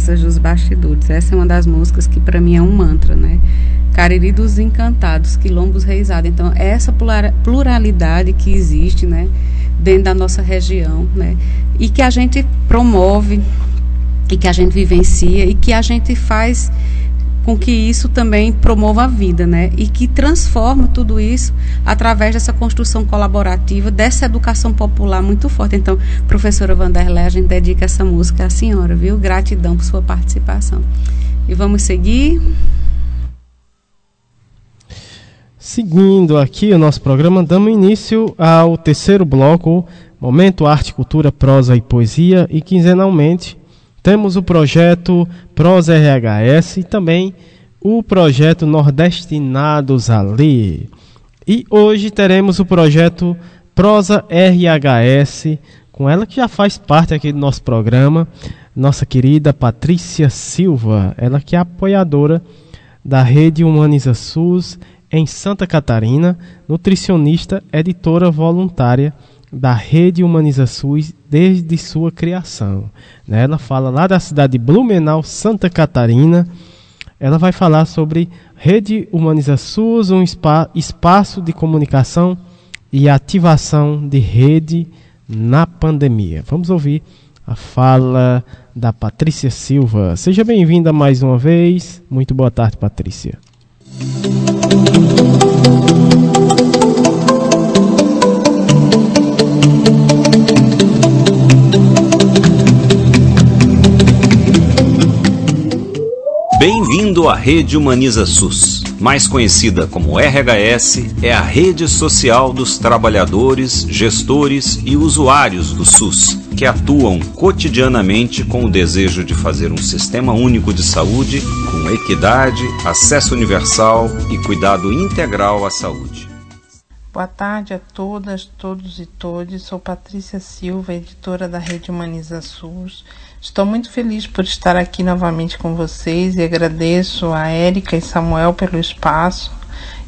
Conversas dos bastidores. Essa é uma das músicas que para mim é um mantra, né? Cariri dos Encantados, Quilombos Reisados. Então, é essa pluralidade que existe, né? Dentro da nossa região, né? E que a gente promove, e que a gente vivencia, e que a gente faz com que isso também promova a vida, né? E que transforma tudo isso através dessa construção colaborativa, dessa educação popular muito forte. Então, professora Vanderlei, a gente dedica essa música à senhora, viu? Gratidão por sua participação. E vamos seguir. Seguindo aqui o nosso programa, damos início ao terceiro bloco, Momento Arte, Cultura, Prosa e Poesia, e quinzenalmente temos o projeto Pros RHS e também o projeto Nordestinados Ali. E hoje teremos o projeto Prosa RHS, com ela que já faz parte aqui do nosso programa, nossa querida Patrícia Silva, ela que é apoiadora da Rede Humaniza SUS em Santa Catarina, nutricionista, editora voluntária da Rede Humaniza SUS desde sua criação. Né? Ela fala lá da cidade de Blumenau, Santa Catarina. Ela vai falar sobre Rede Humaniza SUS, um spa, espaço de comunicação e ativação de rede na pandemia. Vamos ouvir a fala da Patrícia Silva. Seja bem-vinda mais uma vez. Muito boa tarde, Patrícia. Bem-vindo à Rede Humaniza SUS. Mais conhecida como RHS, é a rede social dos trabalhadores, gestores e usuários do SUS, que atuam cotidianamente com o desejo de fazer um sistema único de saúde com equidade, acesso universal e cuidado integral à saúde. Boa tarde a todas, todos e todes. Sou Patrícia Silva, editora da Rede Humaniza SUS Estou muito feliz por estar aqui novamente com vocês e agradeço a Érica e Samuel pelo espaço.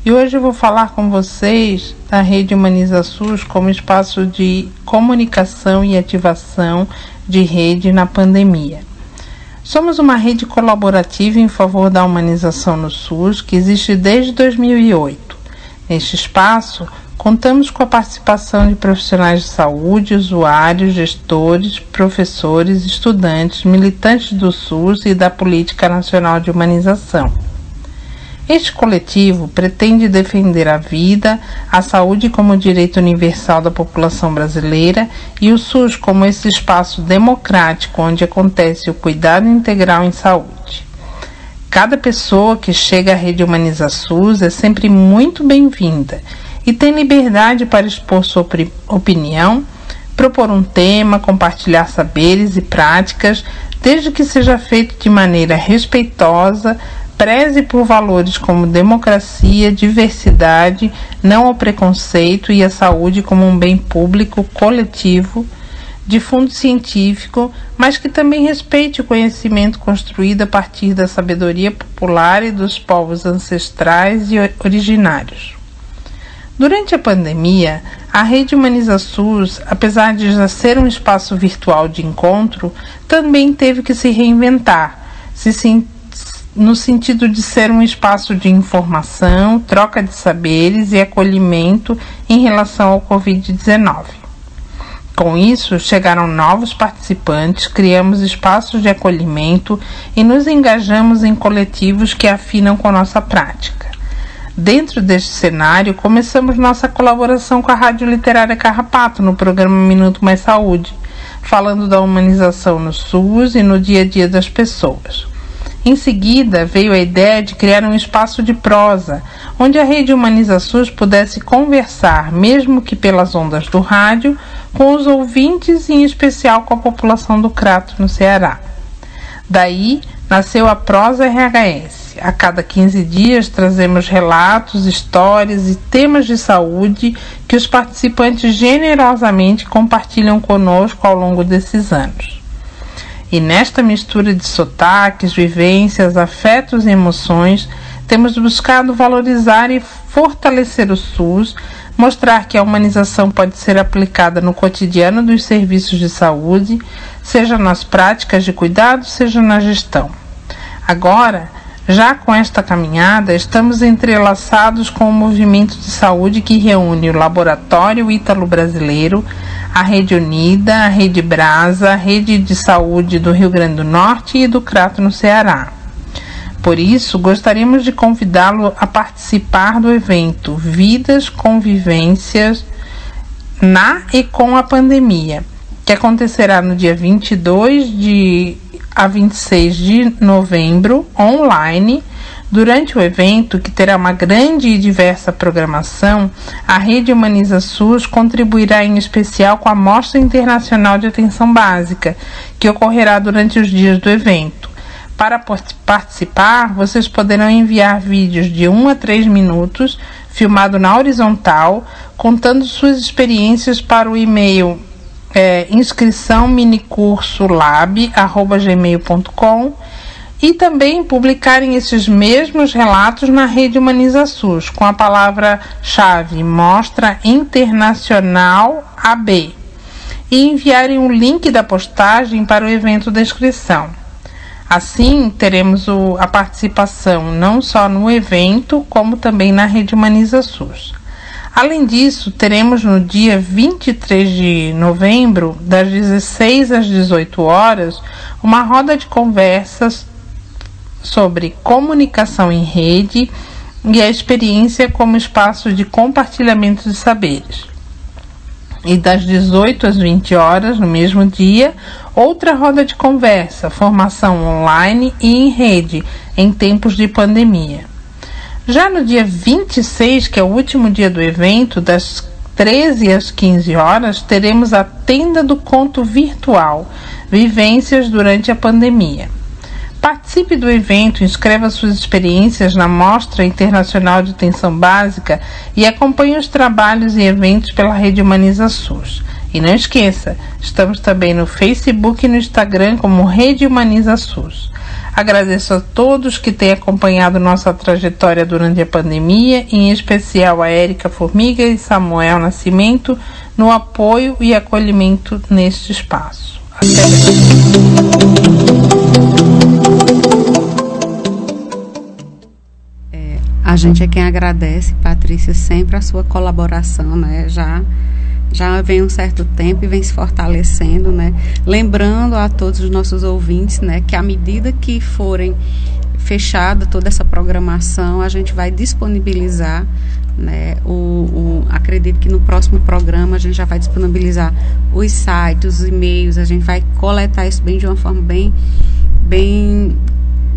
E hoje vou falar com vocês da Rede Humaniza SUS como espaço de comunicação e ativação de rede na pandemia. Somos uma rede colaborativa em favor da humanização no SUS que existe desde 2008. Neste espaço, contamos com a participação de profissionais de saúde, usuários, gestores, professores, estudantes, militantes do SUS e da Política Nacional de Humanização. Este coletivo pretende defender a vida, a saúde como direito universal da população brasileira e o SUS como esse espaço democrático onde acontece o cuidado integral em saúde. Cada pessoa que chega à rede Humaniza SUS é sempre muito bem-vinda e tem liberdade para expor sua opinião, propor um tema, compartilhar saberes e práticas, desde que seja feito de maneira respeitosa, preze por valores como democracia, diversidade, não ao preconceito e a saúde como um bem público coletivo de fundo científico, mas que também respeite o conhecimento construído a partir da sabedoria popular e dos povos ancestrais e originários. Durante a pandemia, a rede Humaniza SUS, apesar de já ser um espaço virtual de encontro, também teve que se reinventar, se no sentido de ser um espaço de informação, troca de saberes e acolhimento em relação ao Covid-19. Com isso, chegaram novos participantes, criamos espaços de acolhimento e nos engajamos em coletivos que afinam com nossa prática. Dentro deste cenário, começamos nossa colaboração com a Rádio Literária Carrapato no programa Minuto Mais Saúde, falando da humanização no SUS e no dia a dia das pessoas. Em seguida, veio a ideia de criar um espaço de prosa, onde a rede Humaniza SUS pudesse conversar, mesmo que pelas ondas do rádio, com os ouvintes e em especial com a população do Crato, no Ceará. Daí nasceu a Prosa RHS. A cada 15 dias trazemos relatos, histórias e temas de saúde que os participantes generosamente compartilham conosco ao longo desses anos. E nesta mistura de sotaques, vivências, afetos e emoções, temos buscado valorizar e fortalecer o SUS, mostrar que a humanização pode ser aplicada no cotidiano dos serviços de saúde, seja nas práticas de cuidado, seja na gestão. Agora, já com esta caminhada, estamos entrelaçados com o movimento de saúde que reúne o Laboratório Ítalo Brasileiro, a Rede Unida, a Rede Brasa, a Rede de Saúde do Rio Grande do Norte e do Crato no Ceará. Por isso, gostaríamos de convidá-lo a participar do evento Vidas Convivências na e com a pandemia, que acontecerá no dia 22 de a 26 de novembro, online. Durante o evento, que terá uma grande e diversa programação, a Rede Humaniza SUS contribuirá em especial com a Mostra Internacional de Atenção Básica, que ocorrerá durante os dias do evento. Para participar, vocês poderão enviar vídeos de 1 a 3 minutos, filmado na horizontal, contando suas experiências para o e-mail é, inscrição minicurso lab@gmail.com e também publicarem esses mesmos relatos na rede Humaniza SUS com a palavra-chave Mostra Internacional AB e enviarem o link da postagem para o evento da inscrição. Assim, teremos o, a participação não só no evento, como também na rede Humaniza SUS. Além disso, teremos no dia 23 de novembro, das 16 às 18 horas, uma roda de conversas sobre comunicação em rede e a experiência como espaço de compartilhamento de saberes. E das 18 às 20 horas, no mesmo dia, outra roda de conversa, formação online e em rede, em tempos de pandemia. Já no dia 26, que é o último dia do evento, das 13 às 15 horas, teremos a Tenda do Conto Virtual Vivências durante a Pandemia. Participe do evento, inscreva suas experiências na Mostra Internacional de Atenção Básica e acompanhe os trabalhos e eventos pela Rede Humaniza SUS. E não esqueça, estamos também no Facebook e no Instagram como Rede Humaniza SUS. Agradeço a todos que têm acompanhado nossa trajetória durante a pandemia, em especial a Érica Formiga e Samuel Nascimento, no apoio e acolhimento neste espaço. Até breve. É, a gente é quem agradece, Patrícia, sempre a sua colaboração, né? Já já vem um certo tempo e vem se fortalecendo, né? Lembrando a todos os nossos ouvintes, né, que à medida que forem fechada toda essa programação, a gente vai disponibilizar, né, o, o, acredito que no próximo programa a gente já vai disponibilizar os sites, os e-mails, a gente vai coletar isso bem de uma forma bem, bem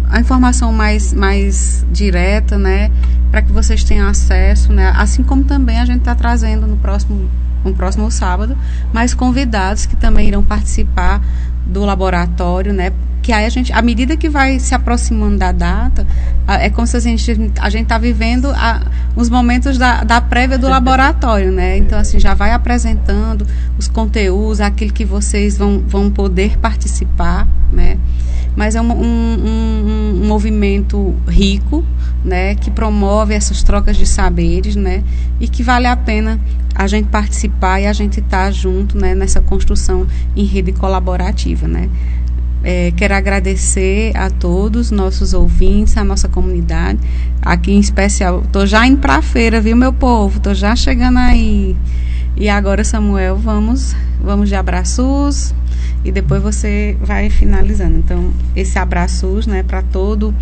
a informação mais, mais direta, né, para que vocês tenham acesso, né, assim como também a gente está trazendo no próximo no próximo sábado, mais convidados que também irão participar do laboratório, né? Que aí a gente, à medida que vai se aproximando da data, é como se a gente a gente está vivendo a, os momentos da, da prévia do laboratório, né? Então assim já vai apresentando os conteúdos, aquilo que vocês vão, vão poder participar, né? Mas é um, um, um, um movimento rico, né? Que promove essas trocas de saberes, né? E que vale a pena a gente participar e a gente estar tá junto né, nessa construção em rede colaborativa. Né? É, quero agradecer a todos nossos ouvintes, a nossa comunidade, aqui em especial. Estou já indo para a feira, viu, meu povo? Estou já chegando aí. E agora, Samuel, vamos, vamos de abraços e depois você vai finalizando. Então, esse abraços, né, para todo,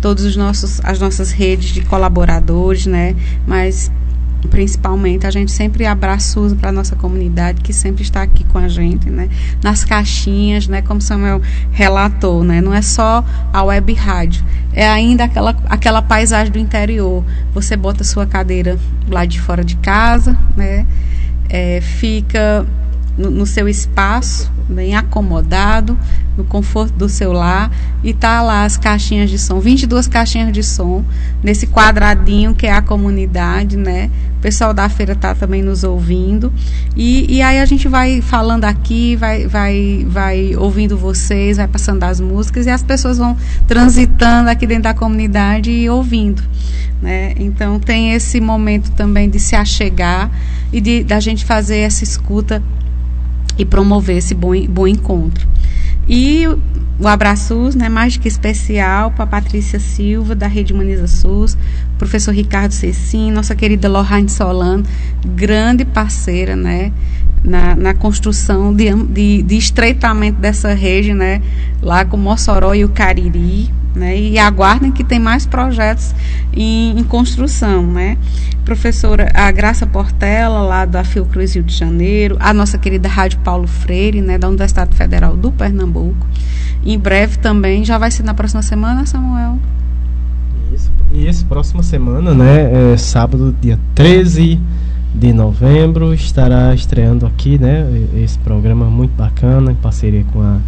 todos os nossos, as nossas redes de colaboradores, né, mas principalmente a gente sempre abraça para a nossa comunidade que sempre está aqui com a gente, né? Nas caixinhas, né? Como Samuel relatou, né? Não é só a web rádio, é ainda aquela, aquela paisagem do interior. Você bota sua cadeira lá de fora de casa, né? É, fica no, no seu espaço, bem acomodado, no conforto do seu lar, e tá lá as caixinhas de som, 22 caixinhas de som, nesse quadradinho que é a comunidade, né? O pessoal da feira tá também nos ouvindo. E, e aí a gente vai falando aqui, vai, vai, vai ouvindo vocês, vai passando as músicas e as pessoas vão transitando aqui dentro da comunidade e ouvindo. Né? Então tem esse momento também de se achegar e de da gente fazer essa escuta e promover esse bom, bom encontro. E o abraço né, mais que especial para Patrícia Silva, da Rede Humaniza SUS, professor Ricardo Cecim, nossa querida Lorraine Solano, grande parceira né, na, na construção de, de, de estreitamento dessa rede, né, lá com Mossoró e o Cariri. Né, e aguardem que tem mais projetos em, em construção, né? Professora a Graça Portela, lá da Fiocruz Rio de Janeiro, a nossa querida Rádio Paulo Freire, né, da Universidade Federal do Pernambuco. Em breve também, já vai ser na próxima semana, Samuel? Isso, isso próxima semana, né, é, sábado, dia 13 de novembro, estará estreando aqui, né, esse programa muito bacana, em parceria com a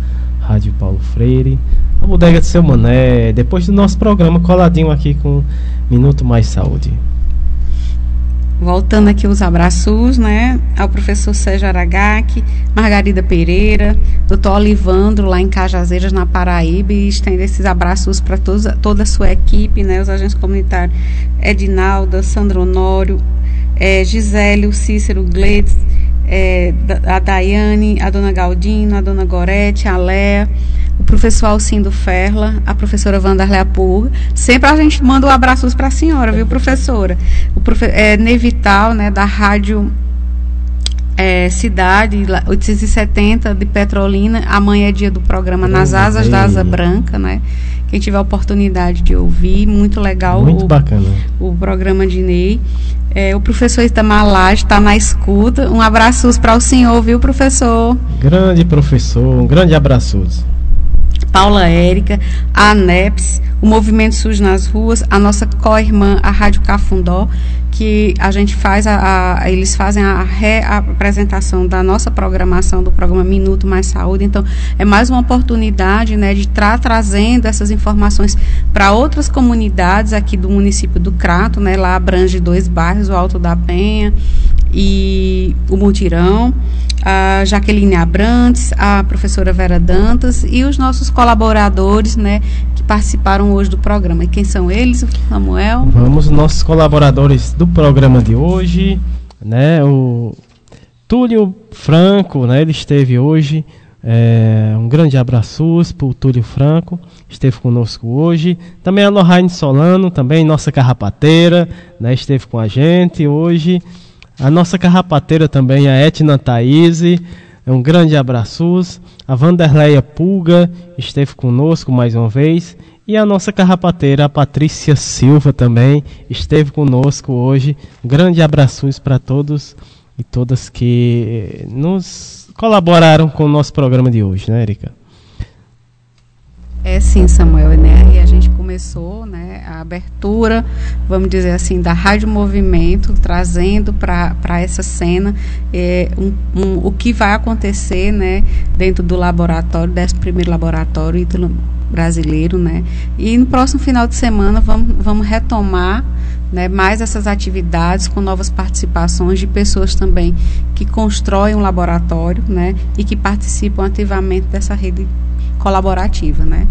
Rádio Paulo Freire, a bodega de seu Mané, depois do nosso programa coladinho aqui com Minuto Mais Saúde. Voltando aqui os abraços, né, ao professor Sérgio Aragaki, Margarida Pereira, doutor Olivandro, lá em Cajazeiras, na Paraíba, e estende esses abraços para toda a sua equipe, né, os agentes comunitários, Edinalda, Sandro Honório, é, Gisélio, Cícero Gleitz, é, a Daiane, a dona Galdino, a dona Gorete, a Léa, o professor Alcindo Ferla, a professora Vanderlei Pulga. Sempre a gente manda um abraços para a senhora, viu, professora? O profe é, Nevital, né, da Rádio é, Cidade, 870 de Petrolina. Amanhã é dia do programa Nas Asas da Asa Branca, né? Quem tiver a oportunidade de ouvir, muito legal. Muito o, bacana. O programa de Ney. É, o professor Itamar Lage está na escuta. Um abraço para o senhor, viu, professor? Grande professor, um grande abraço. Paula Érica, a ANEPS, o Movimento SUS nas Ruas, a nossa co-irmã, a Rádio Cafundó, que a gente faz, a, a eles fazem a reapresentação da nossa programação, do programa Minuto Mais Saúde. Então, é mais uma oportunidade né, de estar trazendo essas informações para outras comunidades aqui do município do Crato, né, lá abrange dois bairros, o Alto da Penha e o Mutirão a Jaqueline Abrantes, a professora Vera Dantas e os nossos colaboradores, né, que participaram hoje do programa. E quem são eles, Samuel? Vamos, nossos colaboradores do programa de hoje, né, o Túlio Franco, né, ele esteve hoje, é, um grande abraço para o Túlio Franco, esteve conosco hoje. Também a Lohane Solano, também nossa carrapateira, né, esteve com a gente hoje. A nossa carrapateira também, a Etna Thaís. Um grande abraço. A Vanderleia Pulga esteve conosco mais uma vez. E a nossa carrapateira, a Patrícia Silva, também esteve conosco hoje. Um grande abraço para todos e todas que nos colaboraram com o nosso programa de hoje, né, Erika? É sim, Samuel, né? E a gente começou, né, a abertura, vamos dizer assim, da Rádio Movimento, trazendo para essa cena é, um, um, o que vai acontecer, né, dentro do laboratório, desse primeiro laboratório Ítalo brasileiro, né? E no próximo final de semana vamos, vamos retomar né, mais essas atividades com novas participações de pessoas também que constroem um laboratório né, e que participam ativamente dessa rede colaborativa, né?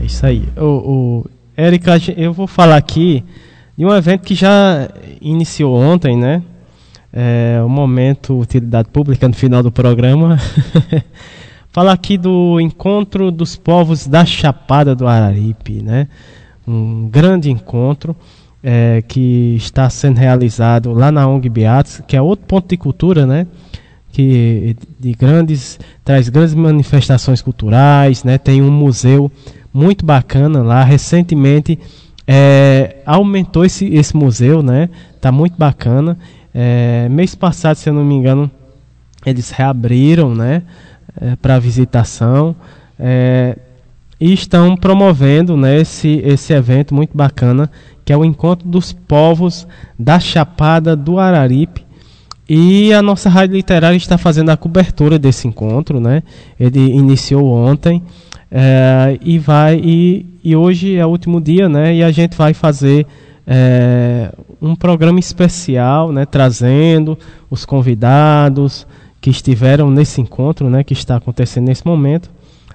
É isso aí. O, o Érica, eu vou falar aqui de um evento que já iniciou ontem, né? É, o momento utilidade pública no final do programa. falar aqui do encontro dos povos da Chapada do Araripe, né? Um grande encontro é, que está sendo realizado lá na ONG Beatos, que é outro ponto de cultura, né? que de grandes traz grandes manifestações culturais, né? Tem um museu muito bacana lá. Recentemente é, aumentou esse, esse museu, né? Tá muito bacana. É, mês passado, se eu não me engano, eles reabriram, né? É, para visitação é, e estão promovendo, né? Esse esse evento muito bacana que é o encontro dos povos da Chapada do Araripe e a nossa rádio literária está fazendo a cobertura desse encontro, né? Ele iniciou ontem é, e vai e, e, hoje é o último dia, né? E a gente vai fazer é, um programa especial, né? Trazendo os convidados que estiveram nesse encontro, né? Que está acontecendo nesse momento.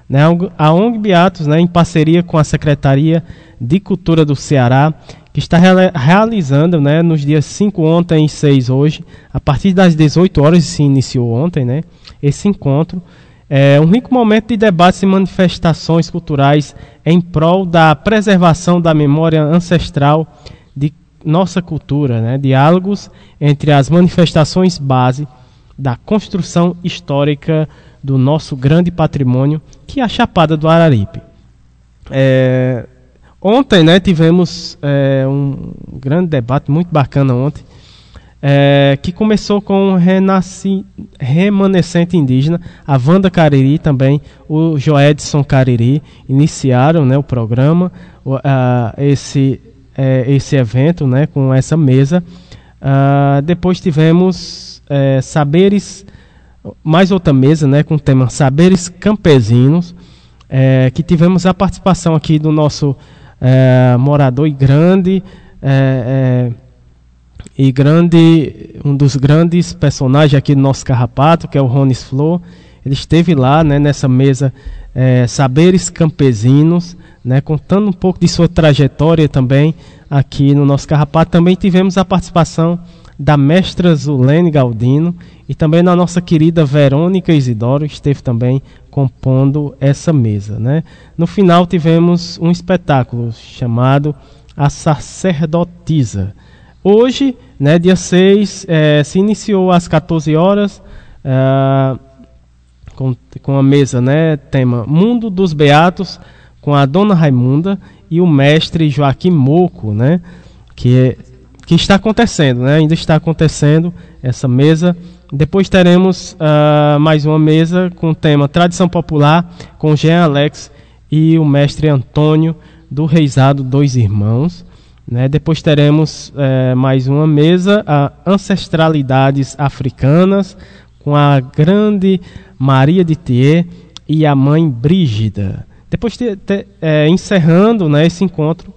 Né? A ONG Beatos, né? Em parceria com a Secretaria de Cultura do Ceará que está realizando né, nos dias 5 ontem e 6 hoje, a partir das 18 horas, se iniciou ontem, né, esse encontro. É um rico momento de debates e manifestações culturais em prol da preservação da memória ancestral de nossa cultura, né, diálogos entre as manifestações base da construção histórica do nosso grande patrimônio, que é a Chapada do Araripe. É, Ontem, né, tivemos é, um grande debate muito bacana ontem, é, que começou com o renasci, remanescente indígena, a Wanda Cariri também, o Joedson Cariri, iniciaram né, o programa, o, esse, é, esse evento né, com essa mesa. Uh, depois tivemos é, Saberes, mais outra mesa né, com o tema Saberes Campesinos, é, que tivemos a participação aqui do nosso é, morador e grande é, é, e grande um dos grandes personagens aqui do nosso carrapato que é o Ronis Flor. Ele esteve lá né, nessa mesa é, saberes campesinos né, contando um pouco de sua trajetória também aqui no nosso carrapato. Também tivemos a participação da mestra Zulene Galdino e também da nossa querida Verônica Isidoro, que esteve também compondo essa mesa. Né? No final tivemos um espetáculo chamado A Sacerdotisa. Hoje, né, dia 6, é, se iniciou às 14 horas é, com, com a mesa, né, tema Mundo dos Beatos, com a Dona Raimunda e o mestre Joaquim Moco, né, que é que está acontecendo, né? ainda está acontecendo essa mesa. Depois teremos uh, mais uma mesa com o tema Tradição Popular, com Jean Alex e o mestre Antônio do Reisado Dois Irmãos. Né? Depois teremos uh, mais uma mesa, uh, Ancestralidades Africanas, com a grande Maria de Thier e a mãe Brígida. Depois, te, te, é, encerrando né, esse encontro,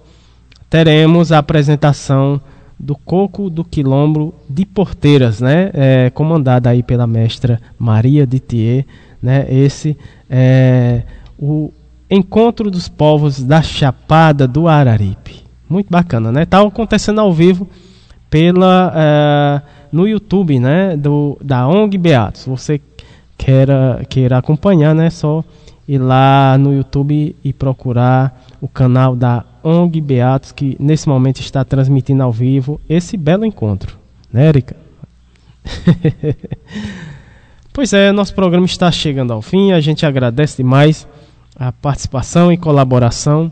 teremos a apresentação do Coco do Quilombo de Porteiras, né? É, comandada aí pela mestra Maria de Thier, né? Esse é o Encontro dos Povos da Chapada do Araripe. Muito bacana, né? Tá acontecendo ao vivo pela é, no YouTube, né? Do, da ONG Beatos. Você queira, queira acompanhar, né? Só ir lá no YouTube e procurar o canal da ONG Beatos, que nesse momento está transmitindo ao vivo esse belo encontro. Né, Erika? pois é, nosso programa está chegando ao fim. A gente agradece demais a participação e colaboração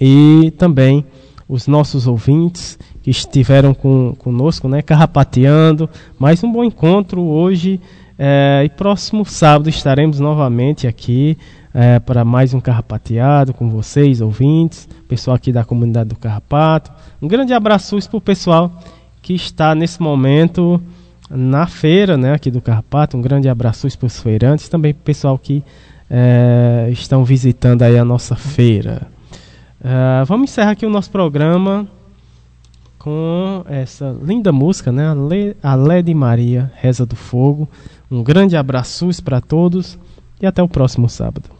e também os nossos ouvintes que estiveram com, conosco, né, carrapateando. Mais um bom encontro hoje é, e próximo sábado estaremos novamente aqui é, para mais um carrapateado com vocês, ouvintes, pessoal aqui da comunidade do Carrapato. Um grande abraço para o pessoal que está nesse momento na feira né, aqui do Carrapato. Um grande abraço para os feirantes, também para o pessoal que é, estão visitando aí a nossa feira. Uh, vamos encerrar aqui o nosso programa com essa linda música, né? A Lede Maria, Reza do Fogo. Um grande abraço para todos e até o próximo sábado.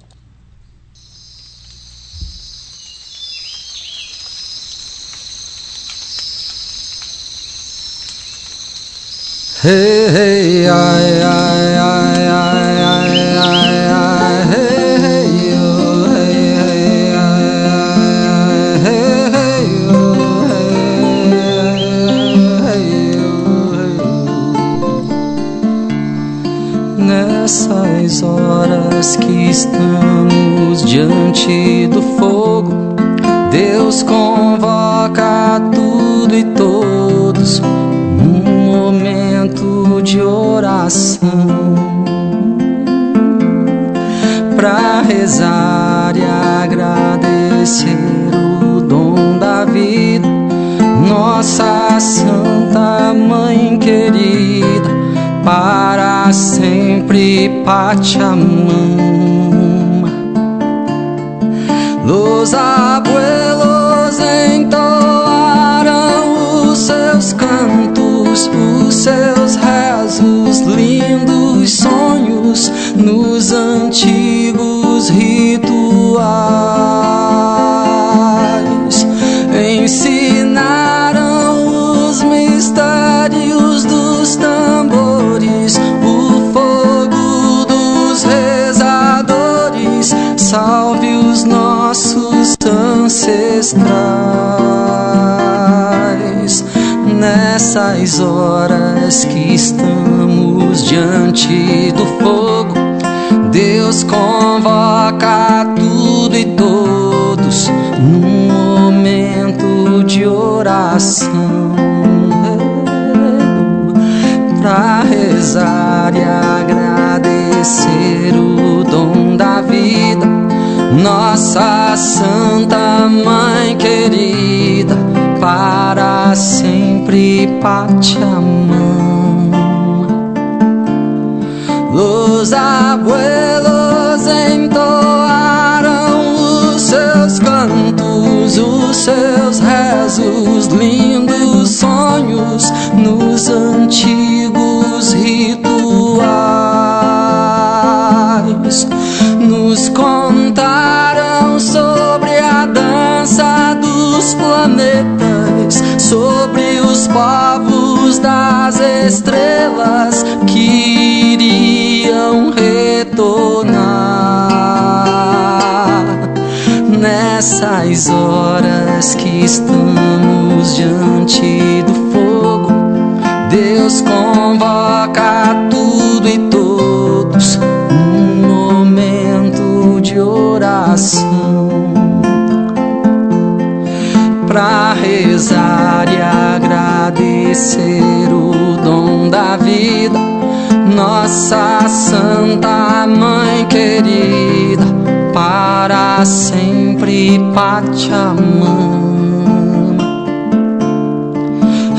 Ai, ai, ai, ai, ai, ai, ai, ai, ai. Nessas horas que estamos diante do fogo, Deus convoca oração para rezar e agradecer o dom da vida, nossa Santa Mãe querida, para sempre Pachamama. Los abuelos nessas horas que estamos diante do fogo, Deus convoca tudo e todos num momento de oração. Para rezar e agradecer o dom da vida, nossa Santa Mãe querida para sempre Pachamama. Los abuelos entoaram os seus cantos, os seus rezos, lindos sonhos nos antigos rituais. Nos povos das estrelas que iriam retornar. Nessas horas que estamos nossa Santa Mãe querida, para sempre Pachamama.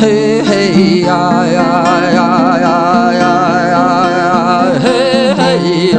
Hey, hey, ai, ai, ai, ai, ai, ai, ai, hey, hey,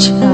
Pátia.